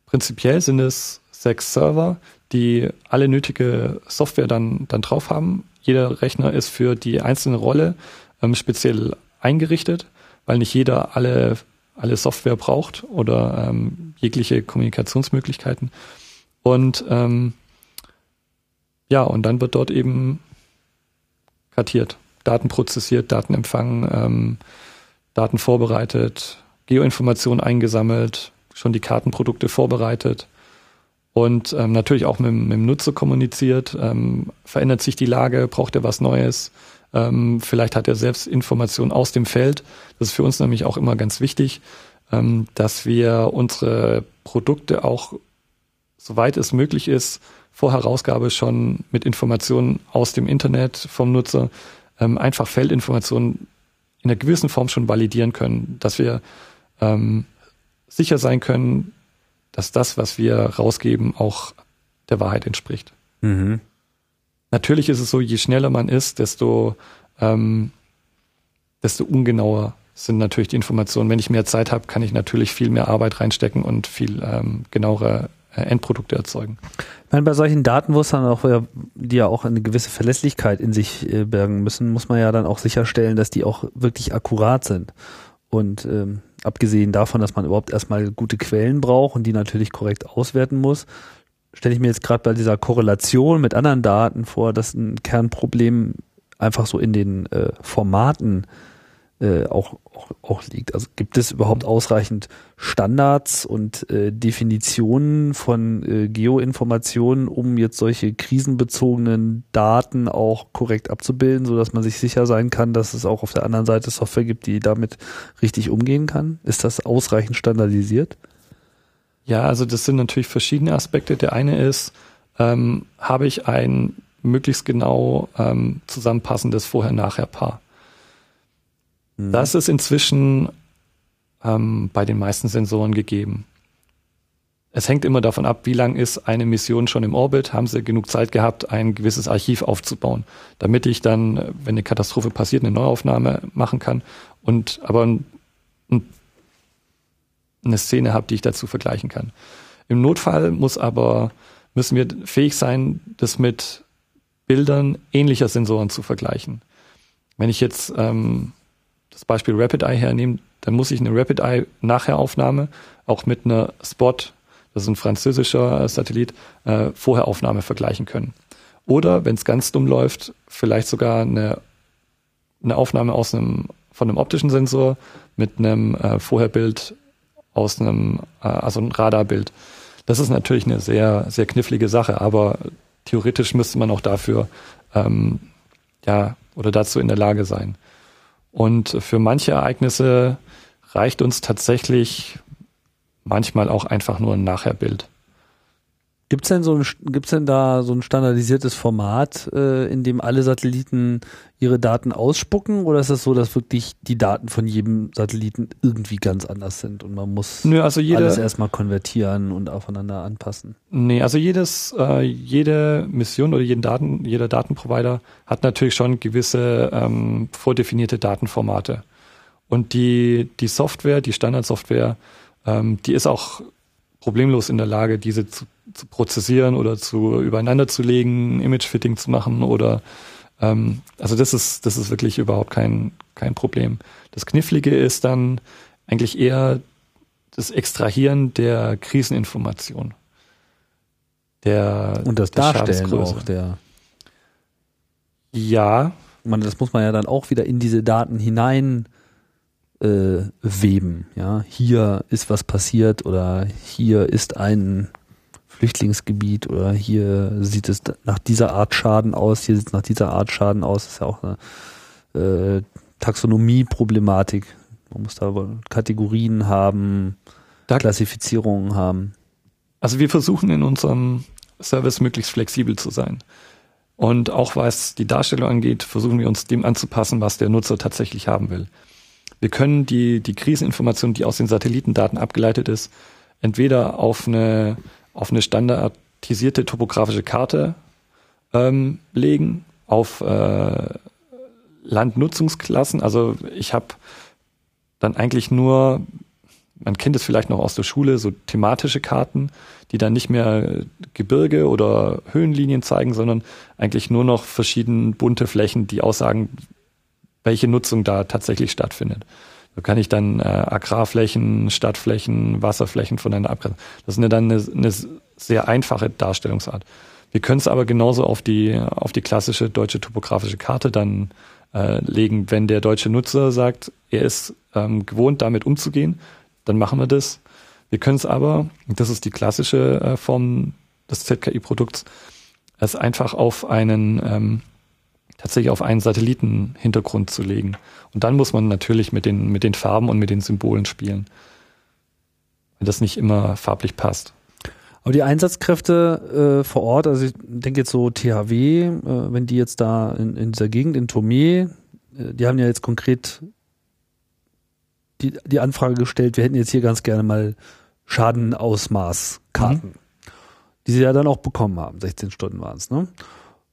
Prinzipiell sind es sechs Server, die alle nötige Software dann, dann drauf haben. Jeder Rechner ist für die einzelne Rolle ähm, speziell eingerichtet, weil nicht jeder alle, alle Software braucht oder ähm, jegliche Kommunikationsmöglichkeiten. Und ähm, ja, und dann wird dort eben kartiert, Daten prozessiert, Daten empfangen, ähm, Daten vorbereitet, Geoinformationen eingesammelt, schon die Kartenprodukte vorbereitet und ähm, natürlich auch mit, mit, dem Nutzer kommuniziert. Ähm, verändert sich die Lage, braucht er was Neues? Ähm, vielleicht hat er selbst Informationen aus dem Feld. Das ist für uns nämlich auch immer ganz wichtig, ähm, dass wir unsere Produkte auch, soweit es möglich ist, vor Herausgabe schon mit Informationen aus dem Internet vom Nutzer ähm, einfach Feldinformationen in einer gewissen Form schon validieren können, dass wir ähm, sicher sein können, dass das, was wir rausgeben, auch der Wahrheit entspricht. Mhm. Natürlich ist es so, je schneller man ist, desto, ähm, desto ungenauer sind natürlich die Informationen. Wenn ich mehr Zeit habe, kann ich natürlich viel mehr Arbeit reinstecken und viel ähm, genauere Endprodukte erzeugen. Ich meine, bei solchen Daten, wo es dann auch, die ja auch eine gewisse Verlässlichkeit in sich äh, bergen müssen, muss man ja dann auch sicherstellen, dass die auch wirklich akkurat sind. Und ähm, abgesehen davon, dass man überhaupt erstmal gute Quellen braucht und die natürlich korrekt auswerten muss, stelle ich mir jetzt gerade bei dieser Korrelation mit anderen Daten vor, dass ein Kernproblem einfach so in den äh, Formaten äh, auch, auch, auch liegt. Also gibt es überhaupt ausreichend Standards und äh, Definitionen von äh, Geoinformationen, um jetzt solche krisenbezogenen Daten auch korrekt abzubilden, so man sich sicher sein kann, dass es auch auf der anderen Seite Software gibt, die damit richtig umgehen kann? Ist das ausreichend standardisiert? Ja, also das sind natürlich verschiedene Aspekte. Der eine ist, ähm, habe ich ein möglichst genau ähm, zusammenpassendes Vorher-Nachher-Paar. Mhm. Das ist inzwischen ähm, bei den meisten Sensoren gegeben. Es hängt immer davon ab, wie lang ist eine Mission schon im Orbit, haben sie genug Zeit gehabt, ein gewisses Archiv aufzubauen, damit ich dann, wenn eine Katastrophe passiert, eine Neuaufnahme machen kann und aber ein, ein, eine Szene habe, die ich dazu vergleichen kann. Im Notfall muss aber, müssen wir fähig sein, das mit Bildern ähnlicher Sensoren zu vergleichen. Wenn ich jetzt ähm, das Beispiel Rapid Eye hernehme, dann muss ich eine Rapid Eye Nachheraufnahme auch mit einer Spot, das ist ein französischer Satellit, äh, Vorheraufnahme vergleichen können. Oder wenn es ganz dumm läuft, vielleicht sogar eine, eine Aufnahme aus einem von einem optischen Sensor mit einem äh, Vorherbild aus einem, äh, also ein Radarbild. Das ist natürlich eine sehr, sehr knifflige Sache, aber theoretisch müsste man auch dafür ähm, ja oder dazu in der Lage sein. Und für manche Ereignisse reicht uns tatsächlich manchmal auch einfach nur ein Nachherbild. Gibt's denn so ein, gibt's denn da so ein standardisiertes Format, äh, in dem alle Satelliten ihre Daten ausspucken, oder ist es das so, dass wirklich die Daten von jedem Satelliten irgendwie ganz anders sind und man muss Nö, also jede, alles erstmal konvertieren und aufeinander anpassen? Nee, also jedes, äh, jede Mission oder jeden Daten, jeder Datenprovider hat natürlich schon gewisse ähm, vordefinierte Datenformate. Und die, die Software, die Standardsoftware, ähm, die ist auch problemlos in der Lage, diese zu, zu prozessieren oder zu übereinander zu legen, Image-Fitting zu machen oder ähm, also das ist, das ist wirklich überhaupt kein, kein Problem. Das Knifflige ist dann eigentlich eher das Extrahieren der Kriseninformation. Der, Und das der Darstellen auch der. Ja. Man, das muss man ja dann auch wieder in diese Daten hinein äh, weben. Ja, hier ist was passiert oder hier ist ein Flüchtlingsgebiet oder hier sieht es nach dieser Art Schaden aus, hier sieht es nach dieser Art Schaden aus. Das ist ja auch eine äh, Taxonomie-Problematik. Man muss da Kategorien haben, da Klassifizierungen haben. Also wir versuchen in unserem Service möglichst flexibel zu sein. Und auch was die Darstellung angeht, versuchen wir uns dem anzupassen, was der Nutzer tatsächlich haben will. Wir können die, die Kriseninformation, die aus den Satellitendaten abgeleitet ist, entweder auf eine, auf eine standardisierte topografische Karte ähm, legen, auf äh, Landnutzungsklassen. Also ich habe dann eigentlich nur, man kennt es vielleicht noch aus der Schule, so thematische Karten, die dann nicht mehr Gebirge oder Höhenlinien zeigen, sondern eigentlich nur noch verschiedene bunte Flächen, die aussagen, welche Nutzung da tatsächlich stattfindet. Da kann ich dann äh, Agrarflächen, Stadtflächen, Wasserflächen voneinander abgrenzen. Das ist eine, dann eine, eine sehr einfache Darstellungsart. Wir können es aber genauso auf die, auf die klassische deutsche topografische Karte dann äh, legen, wenn der deutsche Nutzer sagt, er ist ähm, gewohnt, damit umzugehen, dann machen wir das. Wir können es aber, das ist die klassische äh, Form des ZKI-Produkts, es einfach auf einen ähm, tatsächlich auf einen Satellitenhintergrund zu legen. Und dann muss man natürlich mit den, mit den Farben und mit den Symbolen spielen. Wenn das nicht immer farblich passt. Aber die Einsatzkräfte äh, vor Ort, also ich denke jetzt so THW, äh, wenn die jetzt da in, in dieser Gegend in Tomé, äh, die haben ja jetzt konkret die, die Anfrage gestellt, wir hätten jetzt hier ganz gerne mal Schadenausmaßkarten, mhm. die sie ja dann auch bekommen haben. 16 Stunden waren es, ne?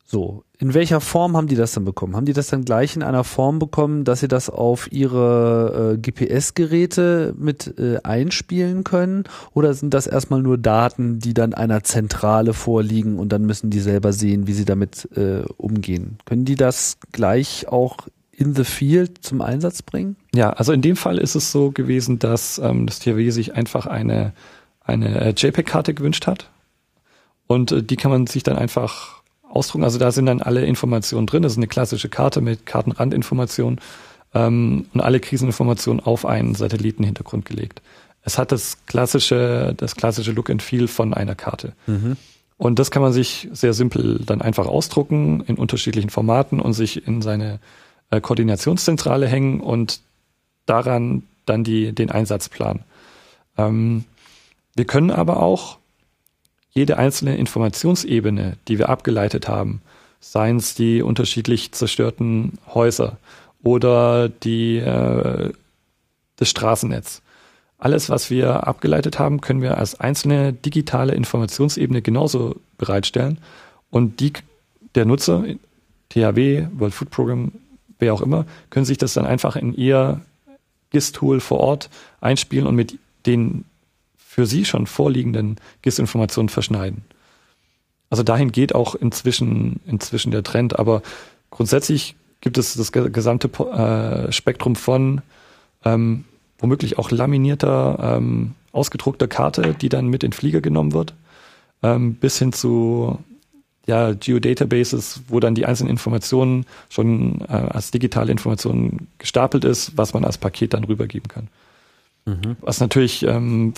So, in welcher Form haben die das dann bekommen? Haben die das dann gleich in einer Form bekommen, dass sie das auf ihre äh, GPS-Geräte mit äh, einspielen können? Oder sind das erstmal nur Daten, die dann einer Zentrale vorliegen und dann müssen die selber sehen, wie sie damit äh, umgehen? Können die das gleich auch in the field zum Einsatz bringen? Ja, also in dem Fall ist es so gewesen, dass ähm, das THW sich einfach eine, eine äh, JPEG-Karte gewünscht hat. Und äh, die kann man sich dann einfach ausdrucken. Also da sind dann alle Informationen drin. Das ist eine klassische Karte mit Kartenrandinformationen ähm, und alle Kriseninformationen auf einen Satellitenhintergrund gelegt. Es hat das klassische, das klassische Look and Feel von einer Karte. Mhm. Und das kann man sich sehr simpel dann einfach ausdrucken in unterschiedlichen Formaten und sich in seine äh, Koordinationszentrale hängen und daran dann die, den Einsatzplan. Ähm, wir können aber auch jede einzelne Informationsebene, die wir abgeleitet haben, seien es die unterschiedlich zerstörten Häuser oder die, äh, das Straßennetz. Alles, was wir abgeleitet haben, können wir als einzelne digitale Informationsebene genauso bereitstellen. Und die, der Nutzer, THW, World Food Program, wer auch immer, können sich das dann einfach in ihr GIS-Tool vor Ort einspielen und mit den für sie schon vorliegenden GIS-Informationen verschneiden. Also dahin geht auch inzwischen, inzwischen der Trend, aber grundsätzlich gibt es das gesamte äh, Spektrum von ähm, womöglich auch laminierter, ähm, ausgedruckter Karte, die dann mit in den Flieger genommen wird, ähm, bis hin zu ja, Geodatabases, wo dann die einzelnen Informationen schon äh, als digitale Informationen gestapelt ist, was man als Paket dann rübergeben kann. Mhm. Was natürlich ähm,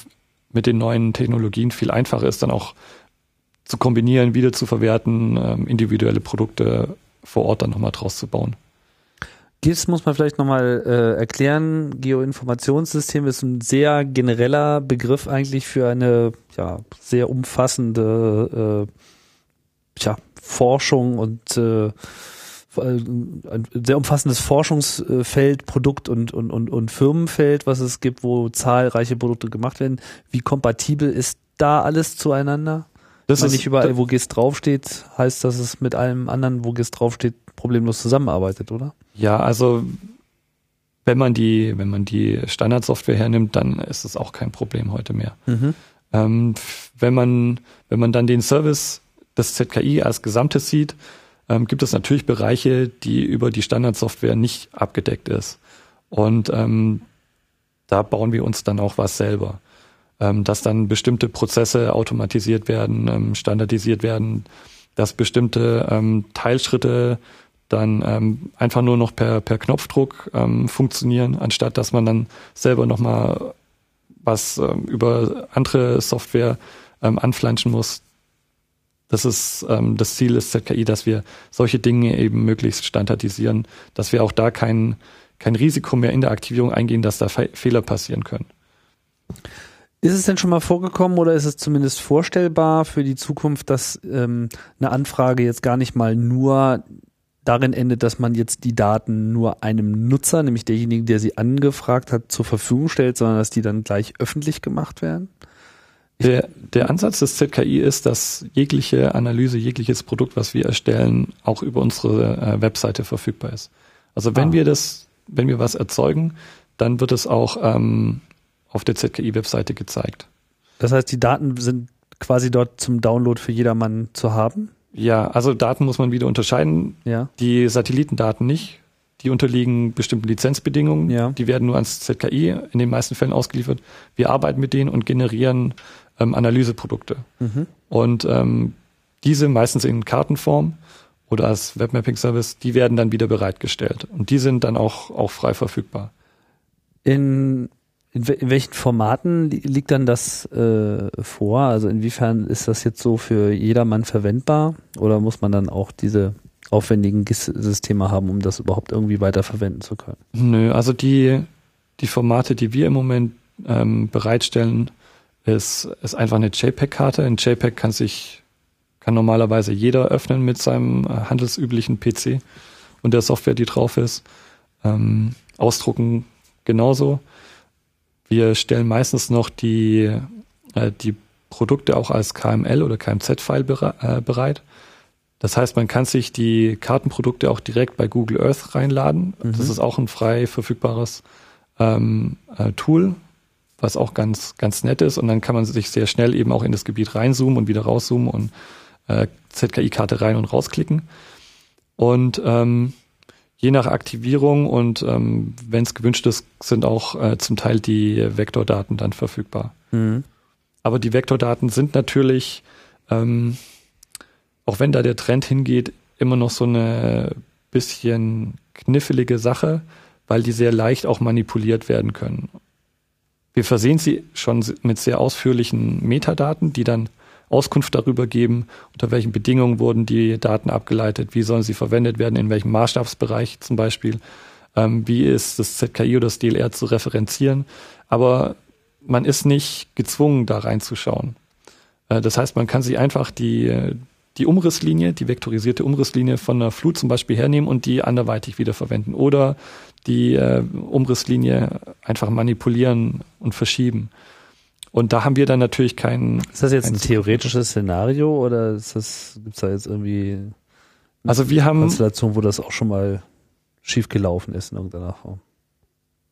mit den neuen Technologien viel einfacher ist, dann auch zu kombinieren, wieder zu verwerten, ähm, individuelle Produkte vor Ort dann nochmal draus zu bauen. GIS muss man vielleicht nochmal äh, erklären. Geoinformationssystem ist ein sehr genereller Begriff eigentlich für eine ja, sehr umfassende äh, tja, Forschung und äh, ein sehr umfassendes Forschungsfeld, Produkt und, und, und, und Firmenfeld, was es gibt, wo zahlreiche Produkte gemacht werden. Wie kompatibel ist da alles zueinander? Das ist nicht überall, wo GIS draufsteht, heißt, dass es mit allem anderen, wo GIS draufsteht, problemlos zusammenarbeitet, oder? Ja, also wenn man die, wenn man die Standardsoftware hernimmt, dann ist es auch kein Problem heute mehr. Mhm. Ähm, wenn man, wenn man dann den Service das ZKI als Gesamtes sieht, ähm, gibt es natürlich Bereiche, die über die Standardsoftware nicht abgedeckt ist. Und ähm, da bauen wir uns dann auch was selber. Ähm, dass dann bestimmte Prozesse automatisiert werden, ähm, standardisiert werden, dass bestimmte ähm, Teilschritte dann ähm, einfach nur noch per, per Knopfdruck ähm, funktionieren, anstatt dass man dann selber nochmal was ähm, über andere Software ähm, anflanschen muss. Das ist ähm, das Ziel des ZKI, dass wir solche Dinge eben möglichst standardisieren, dass wir auch da kein, kein Risiko mehr in der Aktivierung eingehen, dass da Fe Fehler passieren können. Ist es denn schon mal vorgekommen oder ist es zumindest vorstellbar für die Zukunft, dass ähm, eine Anfrage jetzt gar nicht mal nur darin endet, dass man jetzt die Daten nur einem Nutzer, nämlich derjenigen, der sie angefragt hat, zur Verfügung stellt, sondern dass die dann gleich öffentlich gemacht werden? Der, der Ansatz des ZKI ist, dass jegliche Analyse, jegliches Produkt, was wir erstellen, auch über unsere äh, Webseite verfügbar ist. Also wenn ah. wir das, wenn wir was erzeugen, dann wird es auch ähm, auf der ZKI-Webseite gezeigt. Das heißt, die Daten sind quasi dort zum Download für jedermann zu haben? Ja, also Daten muss man wieder unterscheiden. Ja. Die Satellitendaten nicht. Die unterliegen bestimmten Lizenzbedingungen. Ja. Die werden nur ans ZKI in den meisten Fällen ausgeliefert. Wir arbeiten mit denen und generieren ähm, Analyseprodukte. Mhm. Und ähm, diese meistens in Kartenform oder als Webmapping-Service, die werden dann wieder bereitgestellt. Und die sind dann auch, auch frei verfügbar. In in, in, welchen Formaten liegt dann das äh, vor? Also inwiefern ist das jetzt so für jedermann verwendbar? Oder muss man dann auch diese aufwendigen GIS-Systeme haben, um das überhaupt irgendwie weiter verwenden zu können? Nö, also die, die Formate, die wir im Moment ähm, bereitstellen, ist, ist einfach eine JPEG-Karte. Ein JPEG kann sich, kann normalerweise jeder öffnen mit seinem äh, handelsüblichen PC und der Software, die drauf ist. Ähm, ausdrucken genauso. Wir stellen meistens noch die, äh, die Produkte auch als KML oder KMZ-File bere äh, bereit. Das heißt, man kann sich die Kartenprodukte auch direkt bei Google Earth reinladen. Mhm. Das ist auch ein frei verfügbares ähm, äh, Tool, was auch ganz, ganz nett ist. Und dann kann man sich sehr schnell eben auch in das Gebiet reinzoomen und wieder rauszoomen und äh, ZKI-Karte rein und rausklicken. Und ähm, je nach Aktivierung und ähm, wenn es gewünscht ist, sind auch äh, zum Teil die Vektordaten dann verfügbar. Mhm. Aber die Vektordaten sind natürlich, ähm, auch wenn da der Trend hingeht, immer noch so eine bisschen knifflige Sache, weil die sehr leicht auch manipuliert werden können. Wir versehen sie schon mit sehr ausführlichen Metadaten, die dann Auskunft darüber geben, unter welchen Bedingungen wurden die Daten abgeleitet, wie sollen sie verwendet werden, in welchem Maßstabsbereich zum Beispiel, ähm, wie ist das ZKI oder das DLR zu referenzieren. Aber man ist nicht gezwungen, da reinzuschauen. Äh, das heißt, man kann sich einfach die, die Umrisslinie, die vektorisierte Umrisslinie von einer Flut zum Beispiel hernehmen und die anderweitig wiederverwenden oder die äh, Umrisslinie einfach manipulieren und verschieben. Und da haben wir dann natürlich keinen. Ist das jetzt ein theoretisches Szenario oder ist das, gibt's da jetzt irgendwie also wir haben Konstellation, wo das auch schon mal schiefgelaufen ist in irgendeiner Form?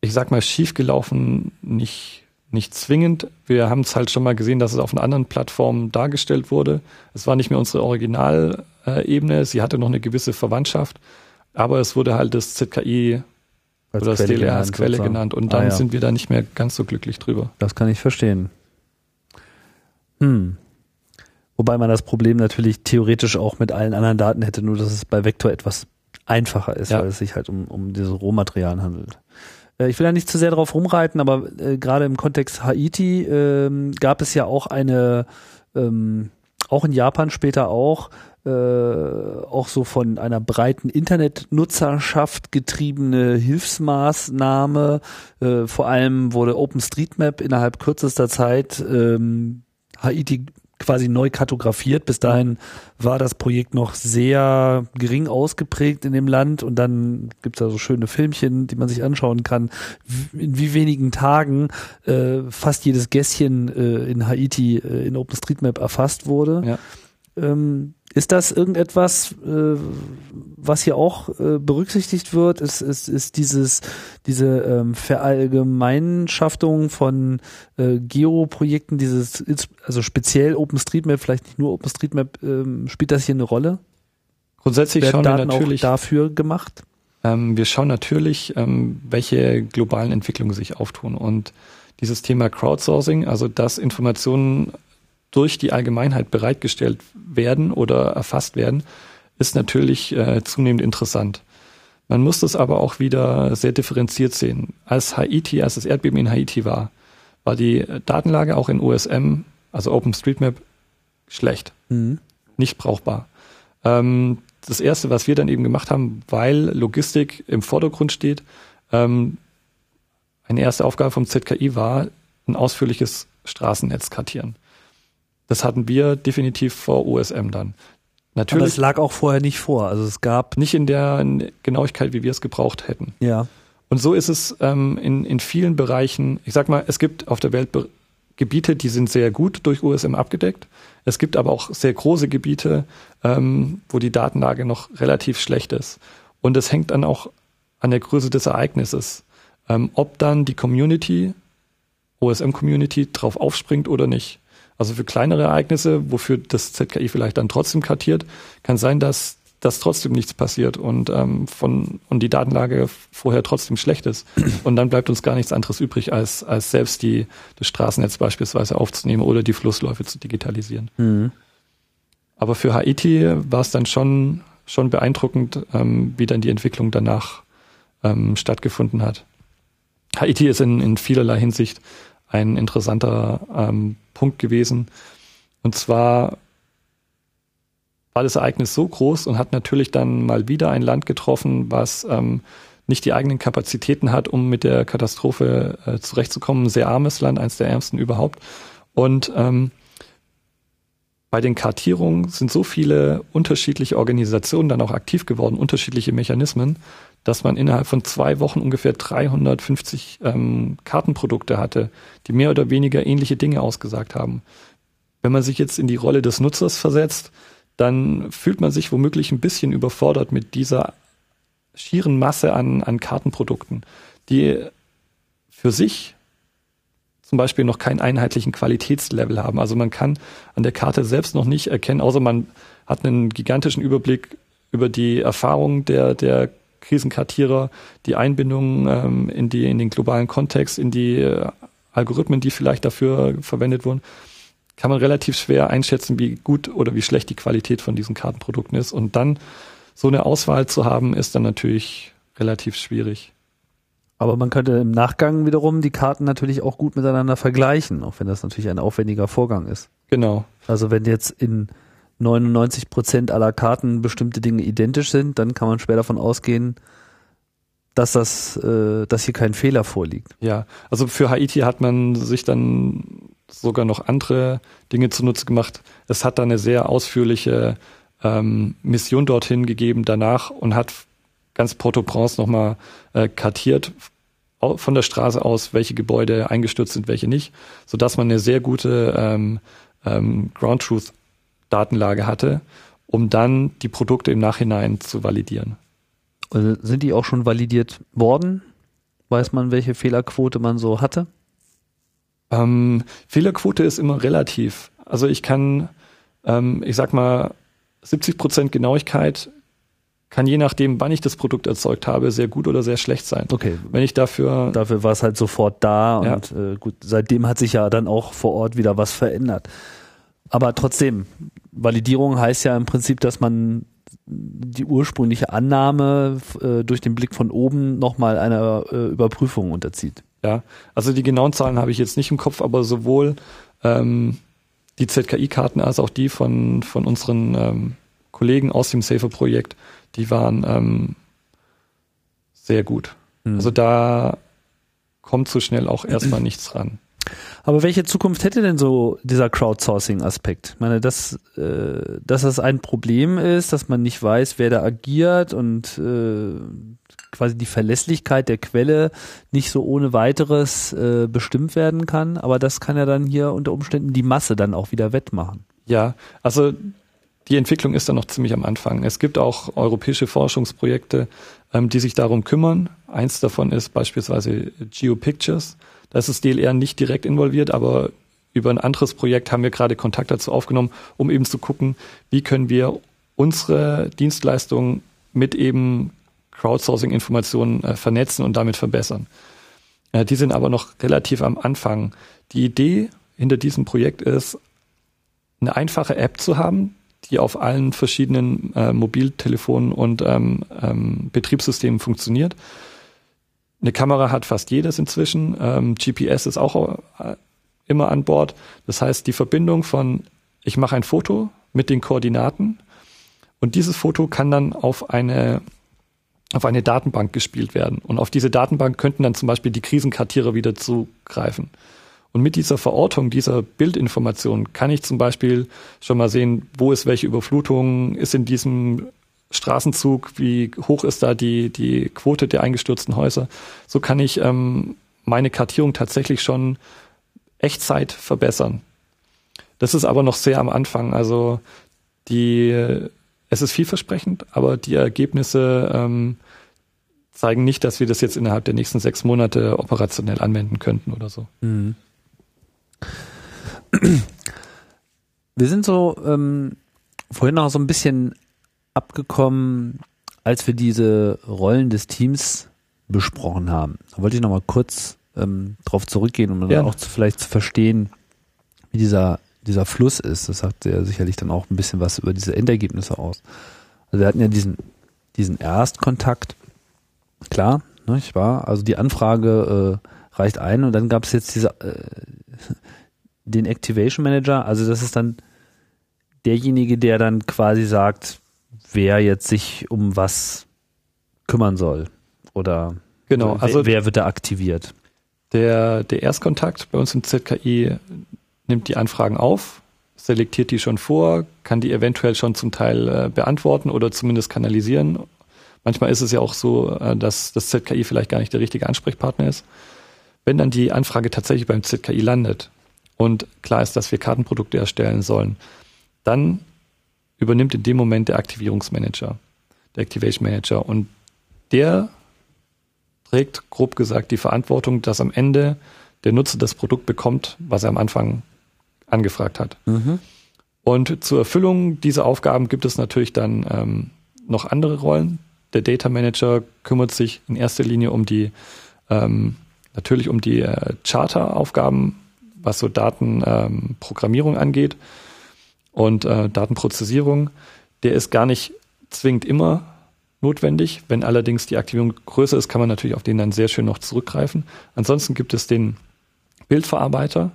Ich sag mal, schiefgelaufen nicht, nicht zwingend. Wir haben es halt schon mal gesehen, dass es auf einer anderen Plattform dargestellt wurde. Es war nicht mehr unsere Originalebene, sie hatte noch eine gewisse Verwandtschaft, aber es wurde halt das ZKI als oder das DLR als Quelle sozusagen. genannt und dann ah, ja. sind wir da nicht mehr ganz so glücklich drüber. Das kann ich verstehen. Hm. Wobei man das Problem natürlich theoretisch auch mit allen anderen Daten hätte, nur dass es bei Vektor etwas einfacher ist, ja. weil es sich halt um, um diese Rohmaterialien handelt. Äh, ich will da nicht zu sehr drauf rumreiten, aber äh, gerade im Kontext Haiti äh, gab es ja auch eine, ähm, auch in Japan später auch, äh, auch so von einer breiten Internetnutzerschaft getriebene Hilfsmaßnahme. Äh, vor allem wurde OpenStreetMap innerhalb kürzester Zeit ähm, Haiti quasi neu kartografiert. Bis dahin war das Projekt noch sehr gering ausgeprägt in dem Land und dann gibt es da so schöne Filmchen, die man sich anschauen kann, in wie wenigen Tagen äh, fast jedes Gässchen äh, in Haiti äh, in OpenStreetMap erfasst wurde. Ja. Ähm, ist das irgendetwas, äh, was hier auch äh, berücksichtigt wird? Ist, ist, ist dieses, diese ähm, Verallgemeinschaftung von äh, Geoprojekten, dieses, also speziell OpenStreetMap, vielleicht nicht nur OpenStreetMap, ähm, spielt das hier eine Rolle? Grundsätzlich Werden schauen Daten wir natürlich dafür gemacht. Ähm, wir schauen natürlich, ähm, welche globalen Entwicklungen sich auftun und dieses Thema Crowdsourcing, also dass Informationen durch die Allgemeinheit bereitgestellt werden oder erfasst werden, ist natürlich äh, zunehmend interessant. Man muss das aber auch wieder sehr differenziert sehen. Als Haiti, als das Erdbeben in Haiti war, war die Datenlage auch in OSM, also OpenStreetMap, schlecht. Mhm. Nicht brauchbar. Ähm, das erste, was wir dann eben gemacht haben, weil Logistik im Vordergrund steht, ähm, eine erste Aufgabe vom ZKI war, ein ausführliches Straßennetz kartieren. Das hatten wir definitiv vor USM dann. Natürlich. Aber es lag auch vorher nicht vor. Also es gab. Nicht in der Genauigkeit, wie wir es gebraucht hätten. Ja. Und so ist es ähm, in, in vielen Bereichen. Ich sag mal, es gibt auf der Welt Be Gebiete, die sind sehr gut durch USM abgedeckt. Es gibt aber auch sehr große Gebiete, ähm, wo die Datenlage noch relativ schlecht ist. Und es hängt dann auch an der Größe des Ereignisses. Ähm, ob dann die Community, OSM-Community, drauf aufspringt oder nicht. Also für kleinere Ereignisse, wofür das ZKI vielleicht dann trotzdem kartiert, kann sein, dass dass trotzdem nichts passiert und ähm, von und die Datenlage vorher trotzdem schlecht ist und dann bleibt uns gar nichts anderes übrig als als selbst die das Straßennetz beispielsweise aufzunehmen oder die Flussläufe zu digitalisieren. Mhm. Aber für Haiti war es dann schon schon beeindruckend, ähm, wie dann die Entwicklung danach ähm, stattgefunden hat. Haiti ist in, in vielerlei Hinsicht ein interessanter ähm, Punkt gewesen. Und zwar war das Ereignis so groß und hat natürlich dann mal wieder ein Land getroffen, was ähm, nicht die eigenen Kapazitäten hat, um mit der Katastrophe äh, zurechtzukommen. Ein sehr armes Land, eines der ärmsten überhaupt. Und ähm, bei den Kartierungen sind so viele unterschiedliche Organisationen dann auch aktiv geworden, unterschiedliche Mechanismen, dass man innerhalb von zwei Wochen ungefähr 350 ähm, Kartenprodukte hatte, die mehr oder weniger ähnliche Dinge ausgesagt haben. Wenn man sich jetzt in die Rolle des Nutzers versetzt, dann fühlt man sich womöglich ein bisschen überfordert mit dieser schieren Masse an, an Kartenprodukten, die für sich zum Beispiel noch keinen einheitlichen Qualitätslevel haben. Also man kann an der Karte selbst noch nicht erkennen, außer man hat einen gigantischen Überblick über die Erfahrungen der, der Krisenkartierer, die Einbindung ähm, in, die, in den globalen Kontext, in die äh, Algorithmen, die vielleicht dafür verwendet wurden, kann man relativ schwer einschätzen, wie gut oder wie schlecht die Qualität von diesen Kartenprodukten ist. Und dann so eine Auswahl zu haben, ist dann natürlich relativ schwierig. Aber man könnte im Nachgang wiederum die Karten natürlich auch gut miteinander vergleichen, auch wenn das natürlich ein aufwendiger Vorgang ist. Genau. Also wenn jetzt in 99 Prozent aller Karten bestimmte Dinge identisch sind, dann kann man schwer davon ausgehen, dass das, äh, dass hier kein Fehler vorliegt. Ja, also für Haiti hat man sich dann sogar noch andere Dinge zunutze gemacht. Es hat da eine sehr ausführliche ähm, Mission dorthin gegeben danach und hat ganz Port-au-Prince nochmal äh, kartiert von der Straße aus, welche Gebäude eingestürzt sind, welche nicht, so dass man eine sehr gute ähm, ähm, Ground Truth Datenlage hatte, um dann die Produkte im Nachhinein zu validieren. Also sind die auch schon validiert worden? Weiß man, welche Fehlerquote man so hatte? Ähm, Fehlerquote ist immer relativ. Also ich kann, ähm, ich sag mal, 70 Prozent Genauigkeit kann je nachdem, wann ich das Produkt erzeugt habe, sehr gut oder sehr schlecht sein. Okay. Wenn ich dafür. Dafür war es halt sofort da ja. und äh, gut, seitdem hat sich ja dann auch vor Ort wieder was verändert. Aber trotzdem, Validierung heißt ja im Prinzip, dass man die ursprüngliche Annahme äh, durch den Blick von oben nochmal einer äh, Überprüfung unterzieht. Ja, also die genauen Zahlen habe ich jetzt nicht im Kopf, aber sowohl ähm, die ZKI-Karten als auch die von, von unseren ähm, Kollegen aus dem Safer-Projekt die waren ähm, sehr gut. Mhm. Also da kommt so schnell auch erstmal nichts ran. Aber welche Zukunft hätte denn so dieser Crowdsourcing-Aspekt? Ich meine, dass, äh, dass das ein Problem ist, dass man nicht weiß, wer da agiert und äh, quasi die Verlässlichkeit der Quelle nicht so ohne weiteres äh, bestimmt werden kann. Aber das kann ja dann hier unter Umständen die Masse dann auch wieder wettmachen. Ja, also die Entwicklung ist da noch ziemlich am Anfang. Es gibt auch europäische Forschungsprojekte, ähm, die sich darum kümmern. Eins davon ist beispielsweise GeoPictures. Da ist das DLR nicht direkt involviert, aber über ein anderes Projekt haben wir gerade Kontakt dazu aufgenommen, um eben zu gucken, wie können wir unsere Dienstleistungen mit eben Crowdsourcing-Informationen äh, vernetzen und damit verbessern. Äh, die sind aber noch relativ am Anfang. Die Idee hinter diesem Projekt ist, eine einfache App zu haben, die auf allen verschiedenen äh, Mobiltelefonen und ähm, ähm, Betriebssystemen funktioniert. Eine Kamera hat fast jedes inzwischen. Ähm, GPS ist auch äh, immer an Bord. Das heißt, die Verbindung von ich mache ein Foto mit den Koordinaten und dieses Foto kann dann auf eine auf eine Datenbank gespielt werden. Und auf diese Datenbank könnten dann zum Beispiel die Krisenkartierer wieder zugreifen. Und mit dieser Verortung dieser Bildinformation kann ich zum Beispiel schon mal sehen, wo ist welche Überflutung, ist in diesem Straßenzug, wie hoch ist da die, die Quote der eingestürzten Häuser. So kann ich ähm, meine Kartierung tatsächlich schon Echtzeit verbessern. Das ist aber noch sehr am Anfang. Also die, es ist vielversprechend, aber die Ergebnisse ähm, zeigen nicht, dass wir das jetzt innerhalb der nächsten sechs Monate operationell anwenden könnten oder so. Mhm. Wir sind so ähm, vorhin noch so ein bisschen abgekommen, als wir diese Rollen des Teams besprochen haben. Da wollte ich noch mal kurz ähm, drauf zurückgehen, um ja. auch zu, vielleicht zu verstehen, wie dieser, dieser Fluss ist. Das sagt ja sicherlich dann auch ein bisschen was über diese Endergebnisse aus. Also wir hatten ja diesen, diesen Erstkontakt, klar, nicht wahr? Also die Anfrage äh, reicht ein und dann gab es jetzt diese äh, den Activation Manager, also das ist dann derjenige, der dann quasi sagt, wer jetzt sich um was kümmern soll oder Genau, also wer, wer wird da aktiviert? Der, der Erstkontakt bei uns im ZKI nimmt die Anfragen auf, selektiert die schon vor, kann die eventuell schon zum Teil äh, beantworten oder zumindest kanalisieren. Manchmal ist es ja auch so, äh, dass das ZKI vielleicht gar nicht der richtige Ansprechpartner ist. Wenn dann die Anfrage tatsächlich beim ZKI landet und klar ist, dass wir Kartenprodukte erstellen sollen, dann übernimmt in dem Moment der Aktivierungsmanager, der Activation Manager und der trägt grob gesagt die Verantwortung, dass am Ende der Nutzer das Produkt bekommt, was er am Anfang angefragt hat. Mhm. Und zur Erfüllung dieser Aufgaben gibt es natürlich dann ähm, noch andere Rollen. Der Data Manager kümmert sich in erster Linie um die ähm, natürlich um die äh, Charter-Aufgaben, was so Datenprogrammierung ähm, angeht und äh, Datenprozessierung. Der ist gar nicht zwingend immer notwendig. Wenn allerdings die Aktivierung größer ist, kann man natürlich auf den dann sehr schön noch zurückgreifen. Ansonsten gibt es den Bildverarbeiter,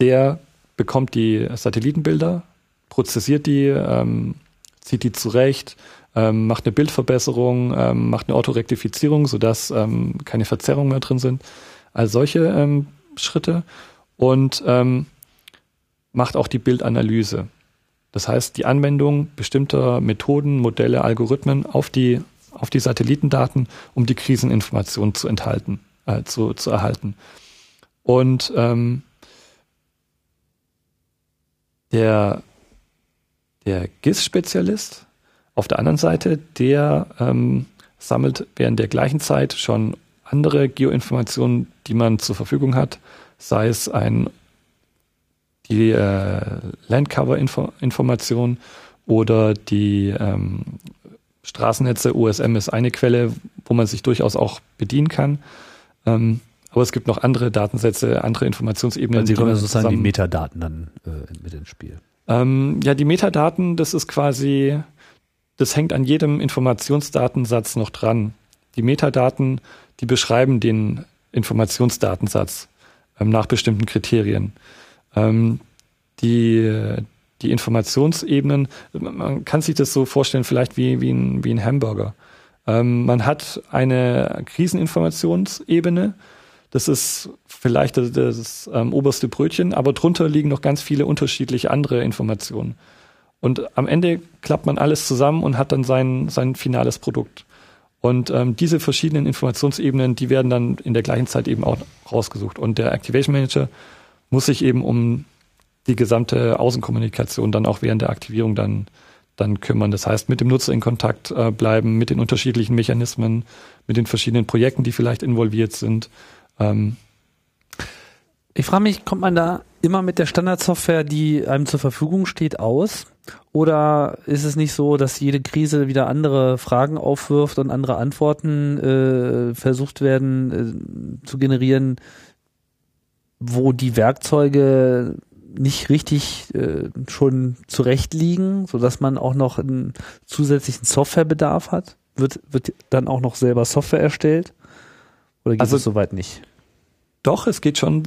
der bekommt die Satellitenbilder, prozessiert die, ähm, zieht die zurecht, ähm, macht eine Bildverbesserung, ähm, macht eine Autorektifizierung, sodass ähm, keine Verzerrungen mehr drin sind. Also solche ähm, Schritte und ähm, macht auch die Bildanalyse. Das heißt, die Anwendung bestimmter Methoden, Modelle, Algorithmen auf die, auf die Satellitendaten, um die Kriseninformationen zu enthalten, äh, zu, zu erhalten. Und ähm, der, der GIS-Spezialist auf der anderen Seite, der ähm, sammelt während der gleichen Zeit schon andere Geoinformationen, die man zur Verfügung hat, sei es ein die äh, Landcover-Information oder die ähm, Straßennetze, USM ist eine Quelle, wo man sich durchaus auch bedienen kann. Ähm, aber es gibt noch andere Datensätze, andere Informationsebenen. Also Sie kommen sozusagen die Metadaten dann äh, mit ins Spiel. Ähm, ja, die Metadaten, das ist quasi, das hängt an jedem Informationsdatensatz noch dran. Die Metadaten, die beschreiben den Informationsdatensatz ähm, nach bestimmten Kriterien. Ähm, die, die Informationsebenen, man kann sich das so vorstellen, vielleicht wie, wie, ein, wie ein Hamburger. Ähm, man hat eine Kriseninformationsebene, das ist vielleicht das, das ähm, oberste Brötchen, aber drunter liegen noch ganz viele unterschiedliche andere Informationen. Und am Ende klappt man alles zusammen und hat dann sein, sein finales Produkt. Und ähm, diese verschiedenen Informationsebenen, die werden dann in der gleichen Zeit eben auch rausgesucht. Und der Activation Manager muss sich eben um die gesamte Außenkommunikation dann auch während der Aktivierung dann, dann kümmern. Das heißt, mit dem Nutzer in Kontakt äh, bleiben, mit den unterschiedlichen Mechanismen, mit den verschiedenen Projekten, die vielleicht involviert sind. Ähm, ich frage mich, kommt man da immer mit der Standardsoftware, die einem zur Verfügung steht, aus? Oder ist es nicht so, dass jede Krise wieder andere Fragen aufwirft und andere Antworten äh, versucht werden äh, zu generieren, wo die Werkzeuge nicht richtig äh, schon zurecht liegen, so dass man auch noch einen zusätzlichen Softwarebedarf hat? Wird, wird dann auch noch selber Software erstellt? Oder geht also, es soweit nicht? Doch, es geht schon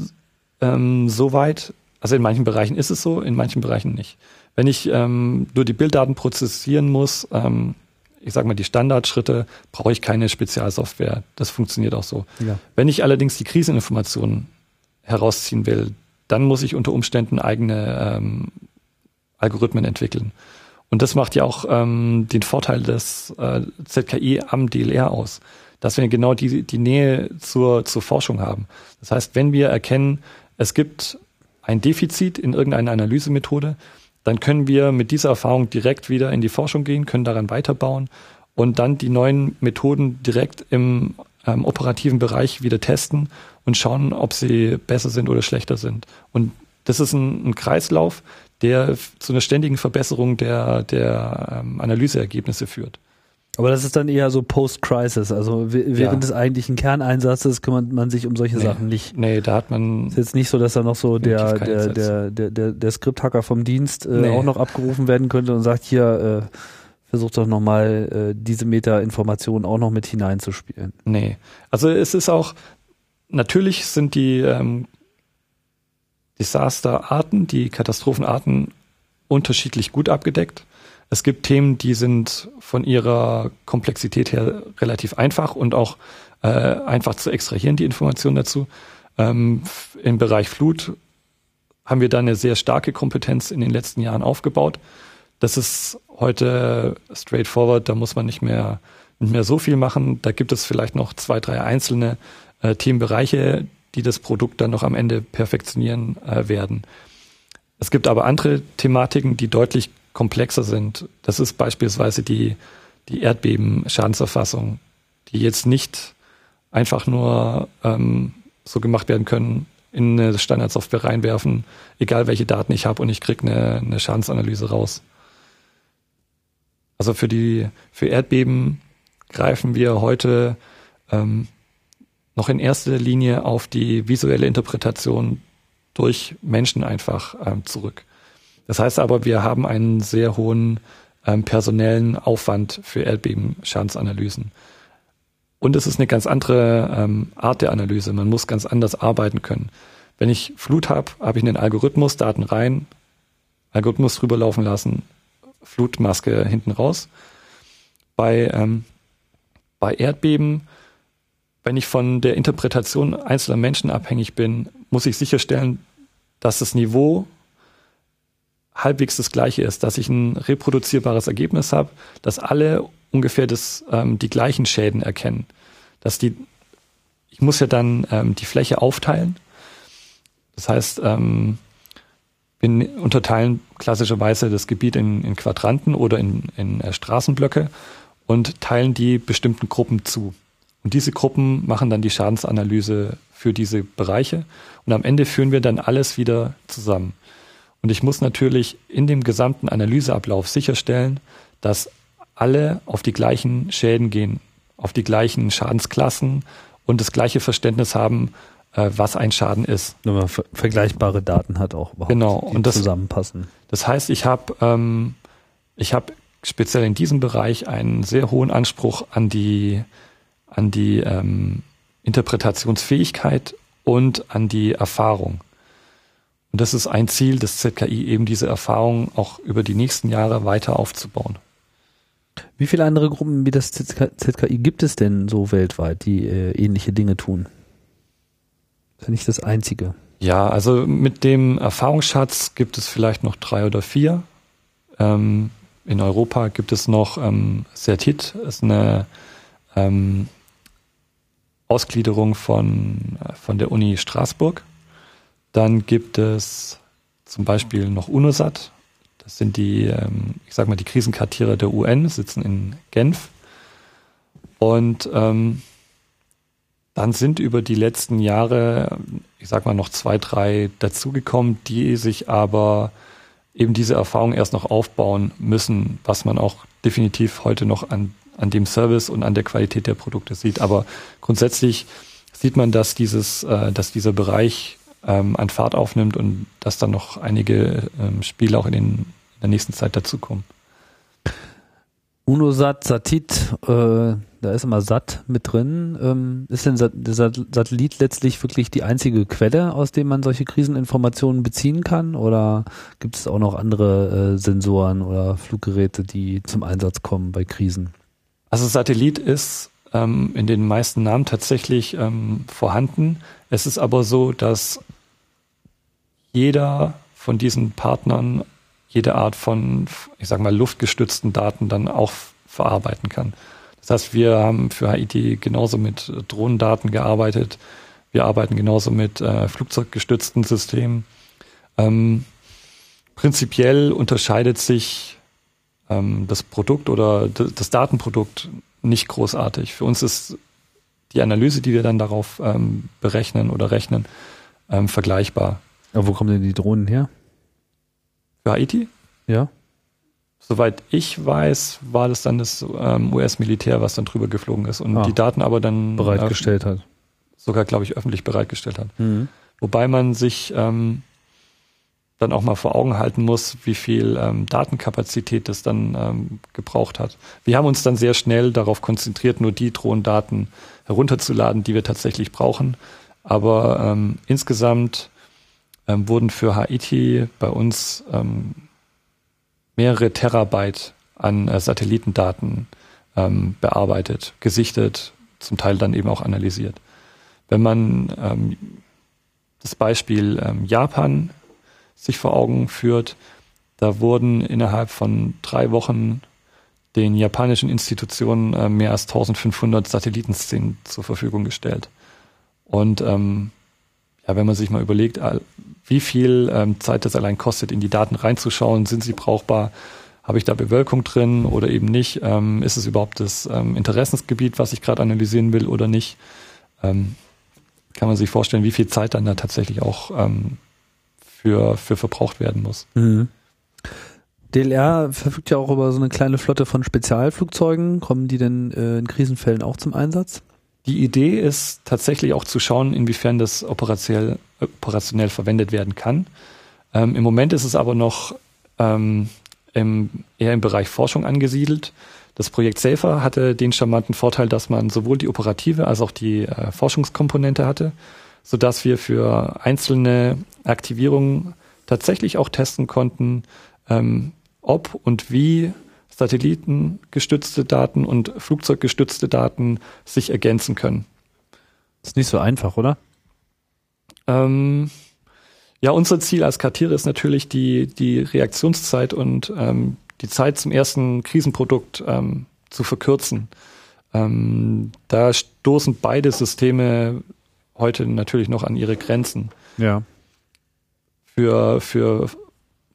ähm, so weit. Also in manchen Bereichen ist es so, in manchen Bereichen nicht. Wenn ich ähm, nur die Bilddaten prozessieren muss, ähm, ich sage mal die Standardschritte, brauche ich keine Spezialsoftware. Das funktioniert auch so. Ja. Wenn ich allerdings die Kriseninformationen herausziehen will, dann muss ich unter Umständen eigene ähm, Algorithmen entwickeln. Und das macht ja auch ähm, den Vorteil des äh, ZKI am DLR aus, dass wir genau die, die Nähe zur, zur Forschung haben. Das heißt, wenn wir erkennen, es gibt ein Defizit in irgendeiner Analysemethode, dann können wir mit dieser Erfahrung direkt wieder in die Forschung gehen, können daran weiterbauen und dann die neuen Methoden direkt im ähm, operativen Bereich wieder testen und schauen, ob sie besser sind oder schlechter sind. Und das ist ein, ein Kreislauf, der zu einer ständigen Verbesserung der, der ähm, Analyseergebnisse führt. Aber das ist dann eher so Post-Crisis. Also während ja. des eigentlichen Kerneinsatzes kümmert man sich um solche nee, Sachen nicht. Nee, da hat man. Ist jetzt nicht so, dass da noch so der, der, der, der, der, der Skripthacker vom Dienst äh, nee. auch noch abgerufen werden könnte und sagt, hier, äh, versucht doch nochmal äh, diese Meta-Informationen auch noch mit hineinzuspielen. Nee. Also es ist auch, natürlich sind die ähm, Desasterarten, die Katastrophenarten unterschiedlich gut abgedeckt. Es gibt Themen, die sind von ihrer Komplexität her relativ einfach und auch äh, einfach zu extrahieren, die Informationen dazu. Ähm, Im Bereich Flut haben wir da eine sehr starke Kompetenz in den letzten Jahren aufgebaut. Das ist heute straightforward, da muss man nicht mehr, nicht mehr so viel machen. Da gibt es vielleicht noch zwei, drei einzelne äh, Themenbereiche, die das Produkt dann noch am Ende perfektionieren äh, werden. Es gibt aber andere Thematiken, die deutlich komplexer sind. Das ist beispielsweise die, die Erdbeben-Schadenserfassung, die jetzt nicht einfach nur ähm, so gemacht werden können, in eine Standardsoftware reinwerfen, egal welche Daten ich habe und ich kriege eine, eine Schadensanalyse raus. Also für die für Erdbeben greifen wir heute ähm, noch in erster Linie auf die visuelle Interpretation durch Menschen einfach ähm, zurück. Das heißt aber, wir haben einen sehr hohen ähm, personellen Aufwand für Erdbeben-Schadensanalysen. Und es ist eine ganz andere ähm, Art der Analyse. Man muss ganz anders arbeiten können. Wenn ich Flut habe, habe ich einen Algorithmus, Daten rein, Algorithmus drüber laufen lassen, Flutmaske hinten raus. Bei, ähm, bei Erdbeben, wenn ich von der Interpretation einzelner Menschen abhängig bin, muss ich sicherstellen, dass das Niveau halbwegs das gleiche ist, dass ich ein reproduzierbares Ergebnis habe, dass alle ungefähr das, ähm, die gleichen Schäden erkennen. Dass die, ich muss ja dann ähm, die Fläche aufteilen. Das heißt, ähm, wir unterteilen klassischerweise das Gebiet in, in Quadranten oder in, in äh, Straßenblöcke und teilen die bestimmten Gruppen zu. Und diese Gruppen machen dann die Schadensanalyse für diese Bereiche. Und am Ende führen wir dann alles wieder zusammen. Und ich muss natürlich in dem gesamten Analyseablauf sicherstellen, dass alle auf die gleichen Schäden gehen, auf die gleichen Schadensklassen und das gleiche Verständnis haben, äh, was ein Schaden ist. Wenn man ver vergleichbare Daten hat auch überhaupt, genau. und das, zusammenpassen. Das heißt, ich habe ähm, ich habe speziell in diesem Bereich einen sehr hohen Anspruch an die an die ähm, Interpretationsfähigkeit und an die Erfahrung. Und das ist ein Ziel des ZKI, eben diese Erfahrung auch über die nächsten Jahre weiter aufzubauen. Wie viele andere Gruppen wie das ZKI gibt es denn so weltweit, die äh, ähnliche Dinge tun? Das ist ja nicht das einzige. Ja, also mit dem Erfahrungsschatz gibt es vielleicht noch drei oder vier. Ähm, in Europa gibt es noch ähm, Certit, ist eine ähm, Ausgliederung von, äh, von der Uni Straßburg. Dann gibt es zum Beispiel noch UNOSAT. Das sind die, ähm, ich sag mal, die Krisenkartiere der UN, sitzen in Genf. Und ähm, dann sind über die letzten Jahre, ich sag mal, noch zwei, drei dazugekommen, die sich aber eben diese Erfahrung erst noch aufbauen müssen, was man auch definitiv heute noch an, an dem Service und an der Qualität der Produkte sieht. Aber grundsätzlich sieht man, dass dieses, äh, dass dieser Bereich ähm, an Fahrt aufnimmt und dass dann noch einige ähm, Spiele auch in, den, in der nächsten Zeit dazukommen. UNOSAT, Satit, äh, da ist immer SAT mit drin. Ähm, ist denn der Satellit letztlich wirklich die einzige Quelle, aus dem man solche Kriseninformationen beziehen kann? Oder gibt es auch noch andere äh, Sensoren oder Fluggeräte, die zum Einsatz kommen bei Krisen? Also Satellit ist ähm, in den meisten Namen tatsächlich ähm, vorhanden. Es ist aber so, dass jeder von diesen Partnern jede Art von, ich sag mal, luftgestützten Daten dann auch verarbeiten kann. Das heißt, wir haben für Haiti genauso mit Drohnendaten gearbeitet. Wir arbeiten genauso mit äh, flugzeuggestützten Systemen. Ähm, prinzipiell unterscheidet sich ähm, das Produkt oder das Datenprodukt nicht großartig. Für uns ist die Analyse, die wir dann darauf ähm, berechnen oder rechnen, ähm, vergleichbar. Aber wo kommen denn die Drohnen her? Für Haiti? Ja. Soweit ich weiß, war das dann das ähm, US-Militär, was dann drüber geflogen ist und ah, die Daten aber dann bereitgestellt äh, hat. Sogar, glaube ich, öffentlich bereitgestellt hat. Mhm. Wobei man sich ähm, dann auch mal vor Augen halten muss, wie viel ähm, Datenkapazität das dann ähm, gebraucht hat. Wir haben uns dann sehr schnell darauf konzentriert, nur die Drohnendaten herunterzuladen, die wir tatsächlich brauchen. Aber ähm, insgesamt ähm, wurden für Haiti bei uns ähm, mehrere Terabyte an äh, Satellitendaten ähm, bearbeitet, gesichtet, zum Teil dann eben auch analysiert. Wenn man ähm, das Beispiel ähm, Japan sich vor Augen führt, da wurden innerhalb von drei Wochen den japanischen Institutionen äh, mehr als 1500 Satellitenszenen zur Verfügung gestellt. Und ähm, ja, wenn man sich mal überlegt, wie viel ähm, Zeit das allein kostet, in die Daten reinzuschauen, sind sie brauchbar, habe ich da Bewölkung drin oder eben nicht, ähm, ist es überhaupt das ähm, Interessensgebiet, was ich gerade analysieren will oder nicht, ähm, kann man sich vorstellen, wie viel Zeit dann da tatsächlich auch ähm, für, für verbraucht werden muss. Mhm. DLR verfügt ja auch über so eine kleine Flotte von Spezialflugzeugen. Kommen die denn äh, in Krisenfällen auch zum Einsatz? Die Idee ist tatsächlich auch zu schauen, inwiefern das operationell, operationell verwendet werden kann. Ähm, Im Moment ist es aber noch ähm, im, eher im Bereich Forschung angesiedelt. Das Projekt Safer hatte den charmanten Vorteil, dass man sowohl die operative als auch die äh, Forschungskomponente hatte so dass wir für einzelne Aktivierungen tatsächlich auch testen konnten, ähm, ob und wie satellitengestützte Daten und flugzeuggestützte Daten sich ergänzen können. Das ist nicht so einfach, oder? Ähm, ja, unser Ziel als Kartiere ist natürlich die, die Reaktionszeit und ähm, die Zeit zum ersten Krisenprodukt ähm, zu verkürzen. Ähm, da stoßen beide Systeme heute natürlich noch an ihre Grenzen. Ja. Für, für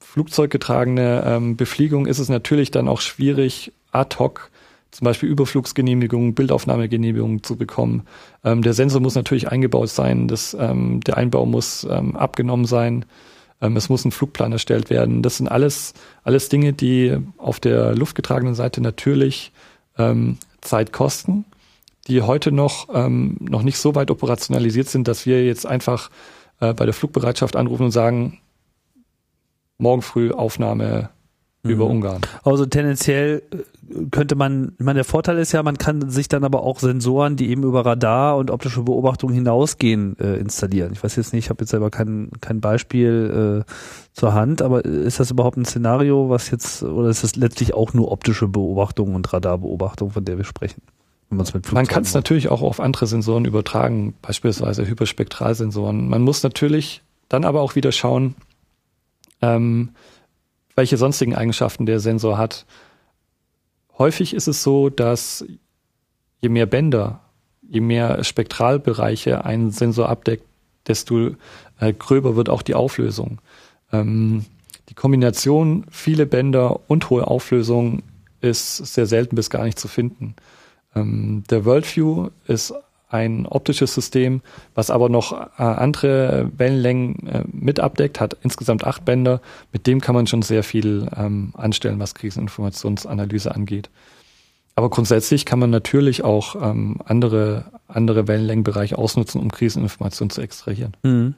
flugzeuggetragene ähm, Befliegung ist es natürlich dann auch schwierig, ad hoc zum Beispiel Überflugsgenehmigungen, Bildaufnahmegenehmigungen zu bekommen. Ähm, der Sensor muss natürlich eingebaut sein, das, ähm, der Einbau muss ähm, abgenommen sein, ähm, es muss ein Flugplan erstellt werden. Das sind alles, alles Dinge, die auf der luftgetragenen Seite natürlich ähm, Zeit kosten die heute noch, ähm, noch nicht so weit operationalisiert sind, dass wir jetzt einfach äh, bei der Flugbereitschaft anrufen und sagen, morgen früh Aufnahme mhm. über Ungarn. Also tendenziell äh, könnte man, ich meine, der Vorteil ist ja, man kann sich dann aber auch Sensoren, die eben über Radar und optische Beobachtung hinausgehen, äh, installieren. Ich weiß jetzt nicht, ich habe jetzt selber kein, kein Beispiel äh, zur Hand, aber ist das überhaupt ein Szenario, was jetzt, oder ist das letztlich auch nur optische Beobachtung und Radarbeobachtung, von der wir sprechen? Man kann es natürlich auch auf andere Sensoren übertragen, beispielsweise Hyperspektralsensoren. Man muss natürlich dann aber auch wieder schauen, ähm, welche sonstigen Eigenschaften der Sensor hat. Häufig ist es so, dass je mehr Bänder, je mehr Spektralbereiche ein Sensor abdeckt, desto äh, gröber wird auch die Auflösung. Ähm, die Kombination viele Bänder und hohe Auflösung ist sehr selten bis gar nicht zu finden. Ähm, der Worldview ist ein optisches System, was aber noch äh, andere Wellenlängen äh, mit abdeckt, hat insgesamt acht Bänder. Mit dem kann man schon sehr viel ähm, anstellen, was Kriseninformationsanalyse angeht. Aber grundsätzlich kann man natürlich auch ähm, andere, andere Wellenlängenbereiche ausnutzen, um Kriseninformationen zu extrahieren. Mhm.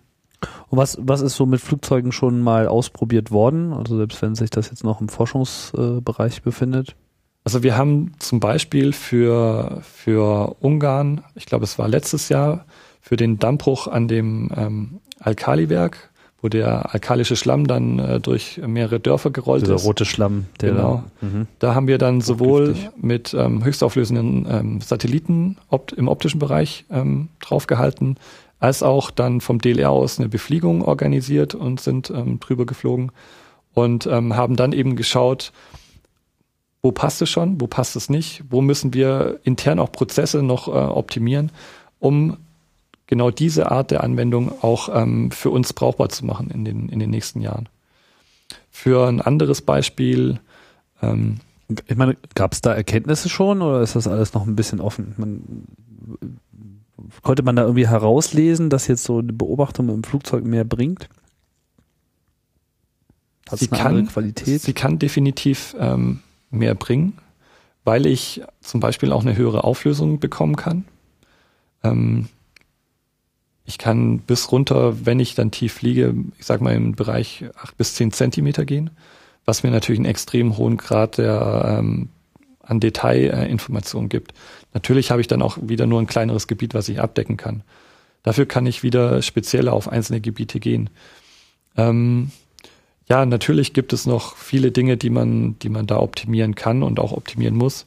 Und was, was ist so mit Flugzeugen schon mal ausprobiert worden? Also selbst wenn sich das jetzt noch im Forschungsbereich befindet? Also wir haben zum Beispiel für, für Ungarn, ich glaube es war letztes Jahr, für den Dammbruch an dem ähm, Alkaliwerk, wo der alkalische Schlamm dann äh, durch mehrere Dörfer gerollt Dieser ist. rote Schlamm. Der genau. Da, mhm. da haben wir dann sowohl mit ähm, höchstauflösenden ähm, Satelliten opt im optischen Bereich ähm, draufgehalten, als auch dann vom DLR aus eine Befliegung organisiert und sind ähm, drüber geflogen und ähm, haben dann eben geschaut, wo passt es schon, wo passt es nicht, wo müssen wir intern auch Prozesse noch äh, optimieren, um genau diese Art der Anwendung auch ähm, für uns brauchbar zu machen in den, in den nächsten Jahren. Für ein anderes Beispiel. Ähm, ich meine, gab es da Erkenntnisse schon oder ist das alles noch ein bisschen offen? Man, konnte man da irgendwie herauslesen, dass jetzt so eine Beobachtung im Flugzeug mehr bringt? Hat sie kann, Qualität? Sie kann definitiv ähm, mehr bringen, weil ich zum Beispiel auch eine höhere Auflösung bekommen kann. Ähm, Ich kann bis runter, wenn ich dann tief fliege, ich sag mal im Bereich acht bis zehn Zentimeter gehen, was mir natürlich einen extrem hohen Grad der ähm, an Detailinformationen äh, gibt. Natürlich habe ich dann auch wieder nur ein kleineres Gebiet, was ich abdecken kann. Dafür kann ich wieder spezieller auf einzelne Gebiete gehen. Ähm, ja, natürlich gibt es noch viele Dinge, die man, die man da optimieren kann und auch optimieren muss.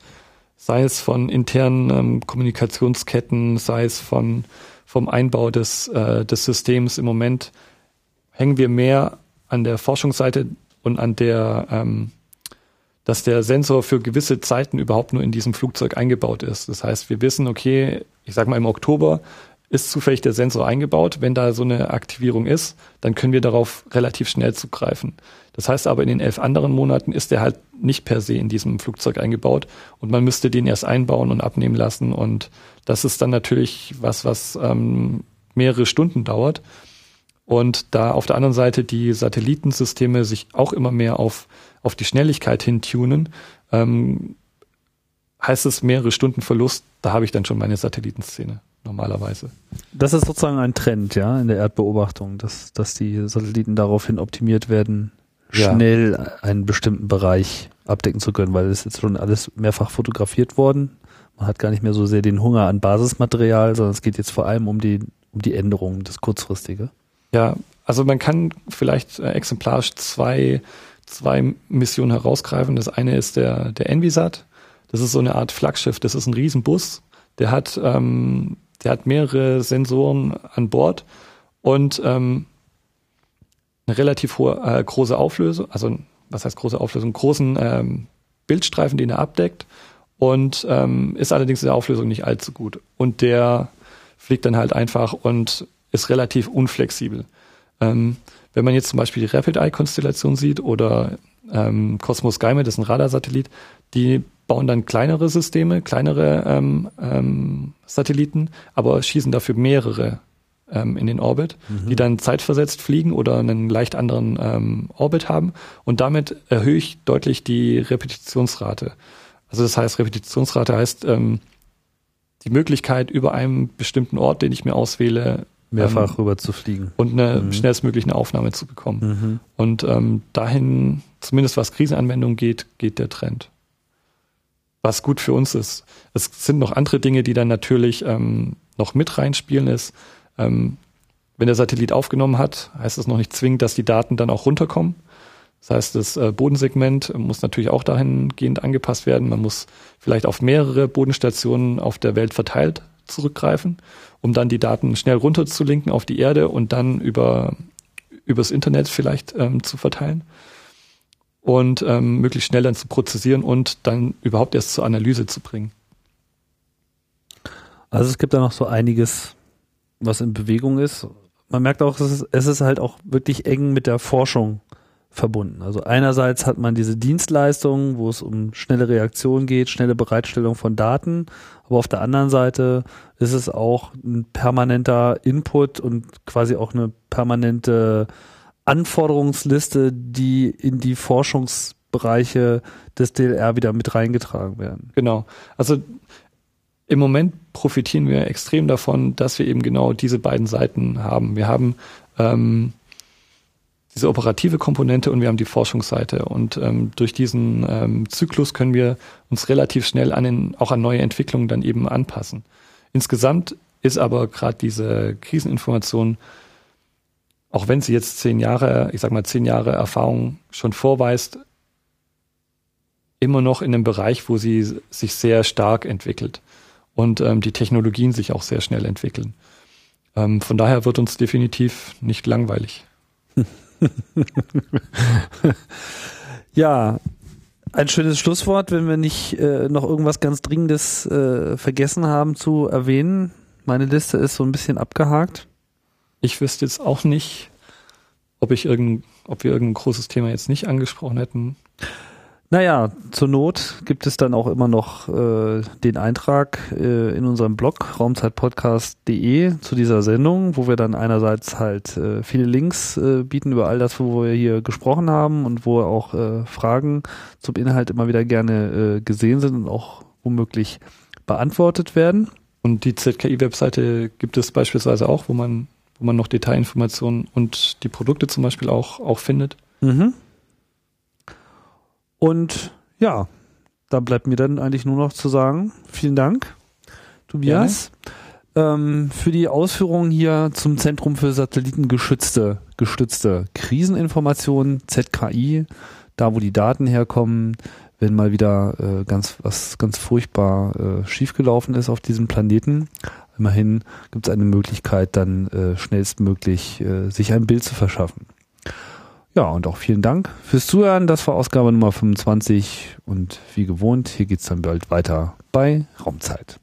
Sei es von internen ähm, Kommunikationsketten, sei es von, vom Einbau des, äh, des Systems. Im Moment hängen wir mehr an der Forschungsseite und an der, ähm, dass der Sensor für gewisse Zeiten überhaupt nur in diesem Flugzeug eingebaut ist. Das heißt, wir wissen, okay, ich sag mal im Oktober ist zufällig der Sensor eingebaut. Wenn da so eine Aktivierung ist, dann können wir darauf relativ schnell zugreifen. Das heißt aber, in den elf anderen Monaten ist der halt nicht per se in diesem Flugzeug eingebaut und man müsste den erst einbauen und abnehmen lassen. Und das ist dann natürlich was, was ähm, mehrere Stunden dauert. Und da auf der anderen Seite die Satellitensysteme sich auch immer mehr auf, auf die Schnelligkeit hin tunen, ähm, heißt es mehrere Stunden Verlust, da habe ich dann schon meine Satellitenszene normalerweise. Das ist sozusagen ein Trend, ja, in der Erdbeobachtung, dass, dass die Satelliten daraufhin optimiert werden, schnell ja. einen bestimmten Bereich abdecken zu können, weil es jetzt schon alles mehrfach fotografiert worden. Man hat gar nicht mehr so sehr den Hunger an Basismaterial, sondern es geht jetzt vor allem um die, um die Änderungen, das Kurzfristige. Ja, also man kann vielleicht äh, exemplarisch zwei, zwei Missionen herausgreifen. Das eine ist der, der Envisat. Das ist so eine Art Flaggschiff. Das ist ein Riesenbus. Der hat ähm, der hat mehrere Sensoren an Bord und ähm, eine relativ hohe, äh, große Auflösung, also was heißt große Auflösung, großen ähm, Bildstreifen, den er abdeckt und ähm, ist allerdings in der Auflösung nicht allzu gut. Und der fliegt dann halt einfach und ist relativ unflexibel. Ähm, wenn man jetzt zum Beispiel die Rapid Eye Konstellation sieht oder ähm, Cosmos Skymet, das ist ein Radarsatellit, die bauen dann kleinere Systeme, kleinere ähm, ähm, Satelliten, aber schießen dafür mehrere ähm, in den Orbit, mhm. die dann zeitversetzt fliegen oder einen leicht anderen ähm, Orbit haben. Und damit erhöhe ich deutlich die Repetitionsrate. Also das heißt, Repetitionsrate heißt ähm, die Möglichkeit, über einem bestimmten Ort, den ich mir auswähle, mehrfach ähm, rüber zu fliegen und eine mhm. schnellstmögliche eine Aufnahme zu bekommen. Mhm. Und ähm, dahin, zumindest was Krisenanwendungen geht, geht der Trend was gut für uns ist. Es sind noch andere Dinge, die dann natürlich ähm, noch mit reinspielen ist. Ähm, wenn der Satellit aufgenommen hat, heißt es noch nicht zwingend, dass die Daten dann auch runterkommen. Das heißt, das äh, Bodensegment muss natürlich auch dahingehend angepasst werden. Man muss vielleicht auf mehrere Bodenstationen auf der Welt verteilt zurückgreifen, um dann die Daten schnell runterzulinken auf die Erde und dann über übers Internet vielleicht ähm, zu verteilen und ähm, möglichst schnell dann zu prozessieren und dann überhaupt erst zur Analyse zu bringen. Also es gibt da noch so einiges, was in Bewegung ist. Man merkt auch, es ist, es ist halt auch wirklich eng mit der Forschung verbunden. Also einerseits hat man diese Dienstleistungen, wo es um schnelle Reaktion geht, schnelle Bereitstellung von Daten, aber auf der anderen Seite ist es auch ein permanenter Input und quasi auch eine permanente Anforderungsliste, die in die Forschungsbereiche des DLR wieder mit reingetragen werden. Genau. Also im Moment profitieren wir extrem davon, dass wir eben genau diese beiden Seiten haben. Wir haben ähm, diese operative Komponente und wir haben die Forschungsseite. Und ähm, durch diesen ähm, Zyklus können wir uns relativ schnell an den, auch an neue Entwicklungen dann eben anpassen. Insgesamt ist aber gerade diese Kriseninformation auch wenn sie jetzt zehn Jahre, ich sag mal zehn Jahre Erfahrung schon vorweist, immer noch in einem Bereich, wo sie sich sehr stark entwickelt und ähm, die Technologien sich auch sehr schnell entwickeln. Ähm, von daher wird uns definitiv nicht langweilig. ja, ein schönes Schlusswort, wenn wir nicht äh, noch irgendwas ganz Dringendes äh, vergessen haben zu erwähnen. Meine Liste ist so ein bisschen abgehakt. Ich wüsste jetzt auch nicht, ob ich irgend, ob wir irgendein großes Thema jetzt nicht angesprochen hätten. Naja, zur Not gibt es dann auch immer noch äh, den Eintrag äh, in unserem Blog raumzeitpodcast.de zu dieser Sendung, wo wir dann einerseits halt äh, viele Links äh, bieten über all das, wo wir hier gesprochen haben und wo auch äh, Fragen zum Inhalt immer wieder gerne äh, gesehen sind und auch womöglich beantwortet werden. Und die ZKI-Webseite gibt es beispielsweise auch, wo man, wo man noch Detailinformationen und die Produkte zum Beispiel auch, auch findet. Mhm. Und ja, da bleibt mir dann eigentlich nur noch zu sagen, vielen Dank, Tobias, ähm, für die Ausführungen hier zum Zentrum für satellitengeschützte gestützte Kriseninformationen, ZKI, da wo die Daten herkommen, wenn mal wieder äh, ganz was ganz furchtbar äh, schiefgelaufen ist auf diesem Planeten. Immerhin gibt es eine Möglichkeit, dann äh, schnellstmöglich äh, sich ein Bild zu verschaffen. Ja, und auch vielen Dank fürs Zuhören. Das war Ausgabe Nummer 25 und wie gewohnt, hier geht's dann bald weiter bei Raumzeit.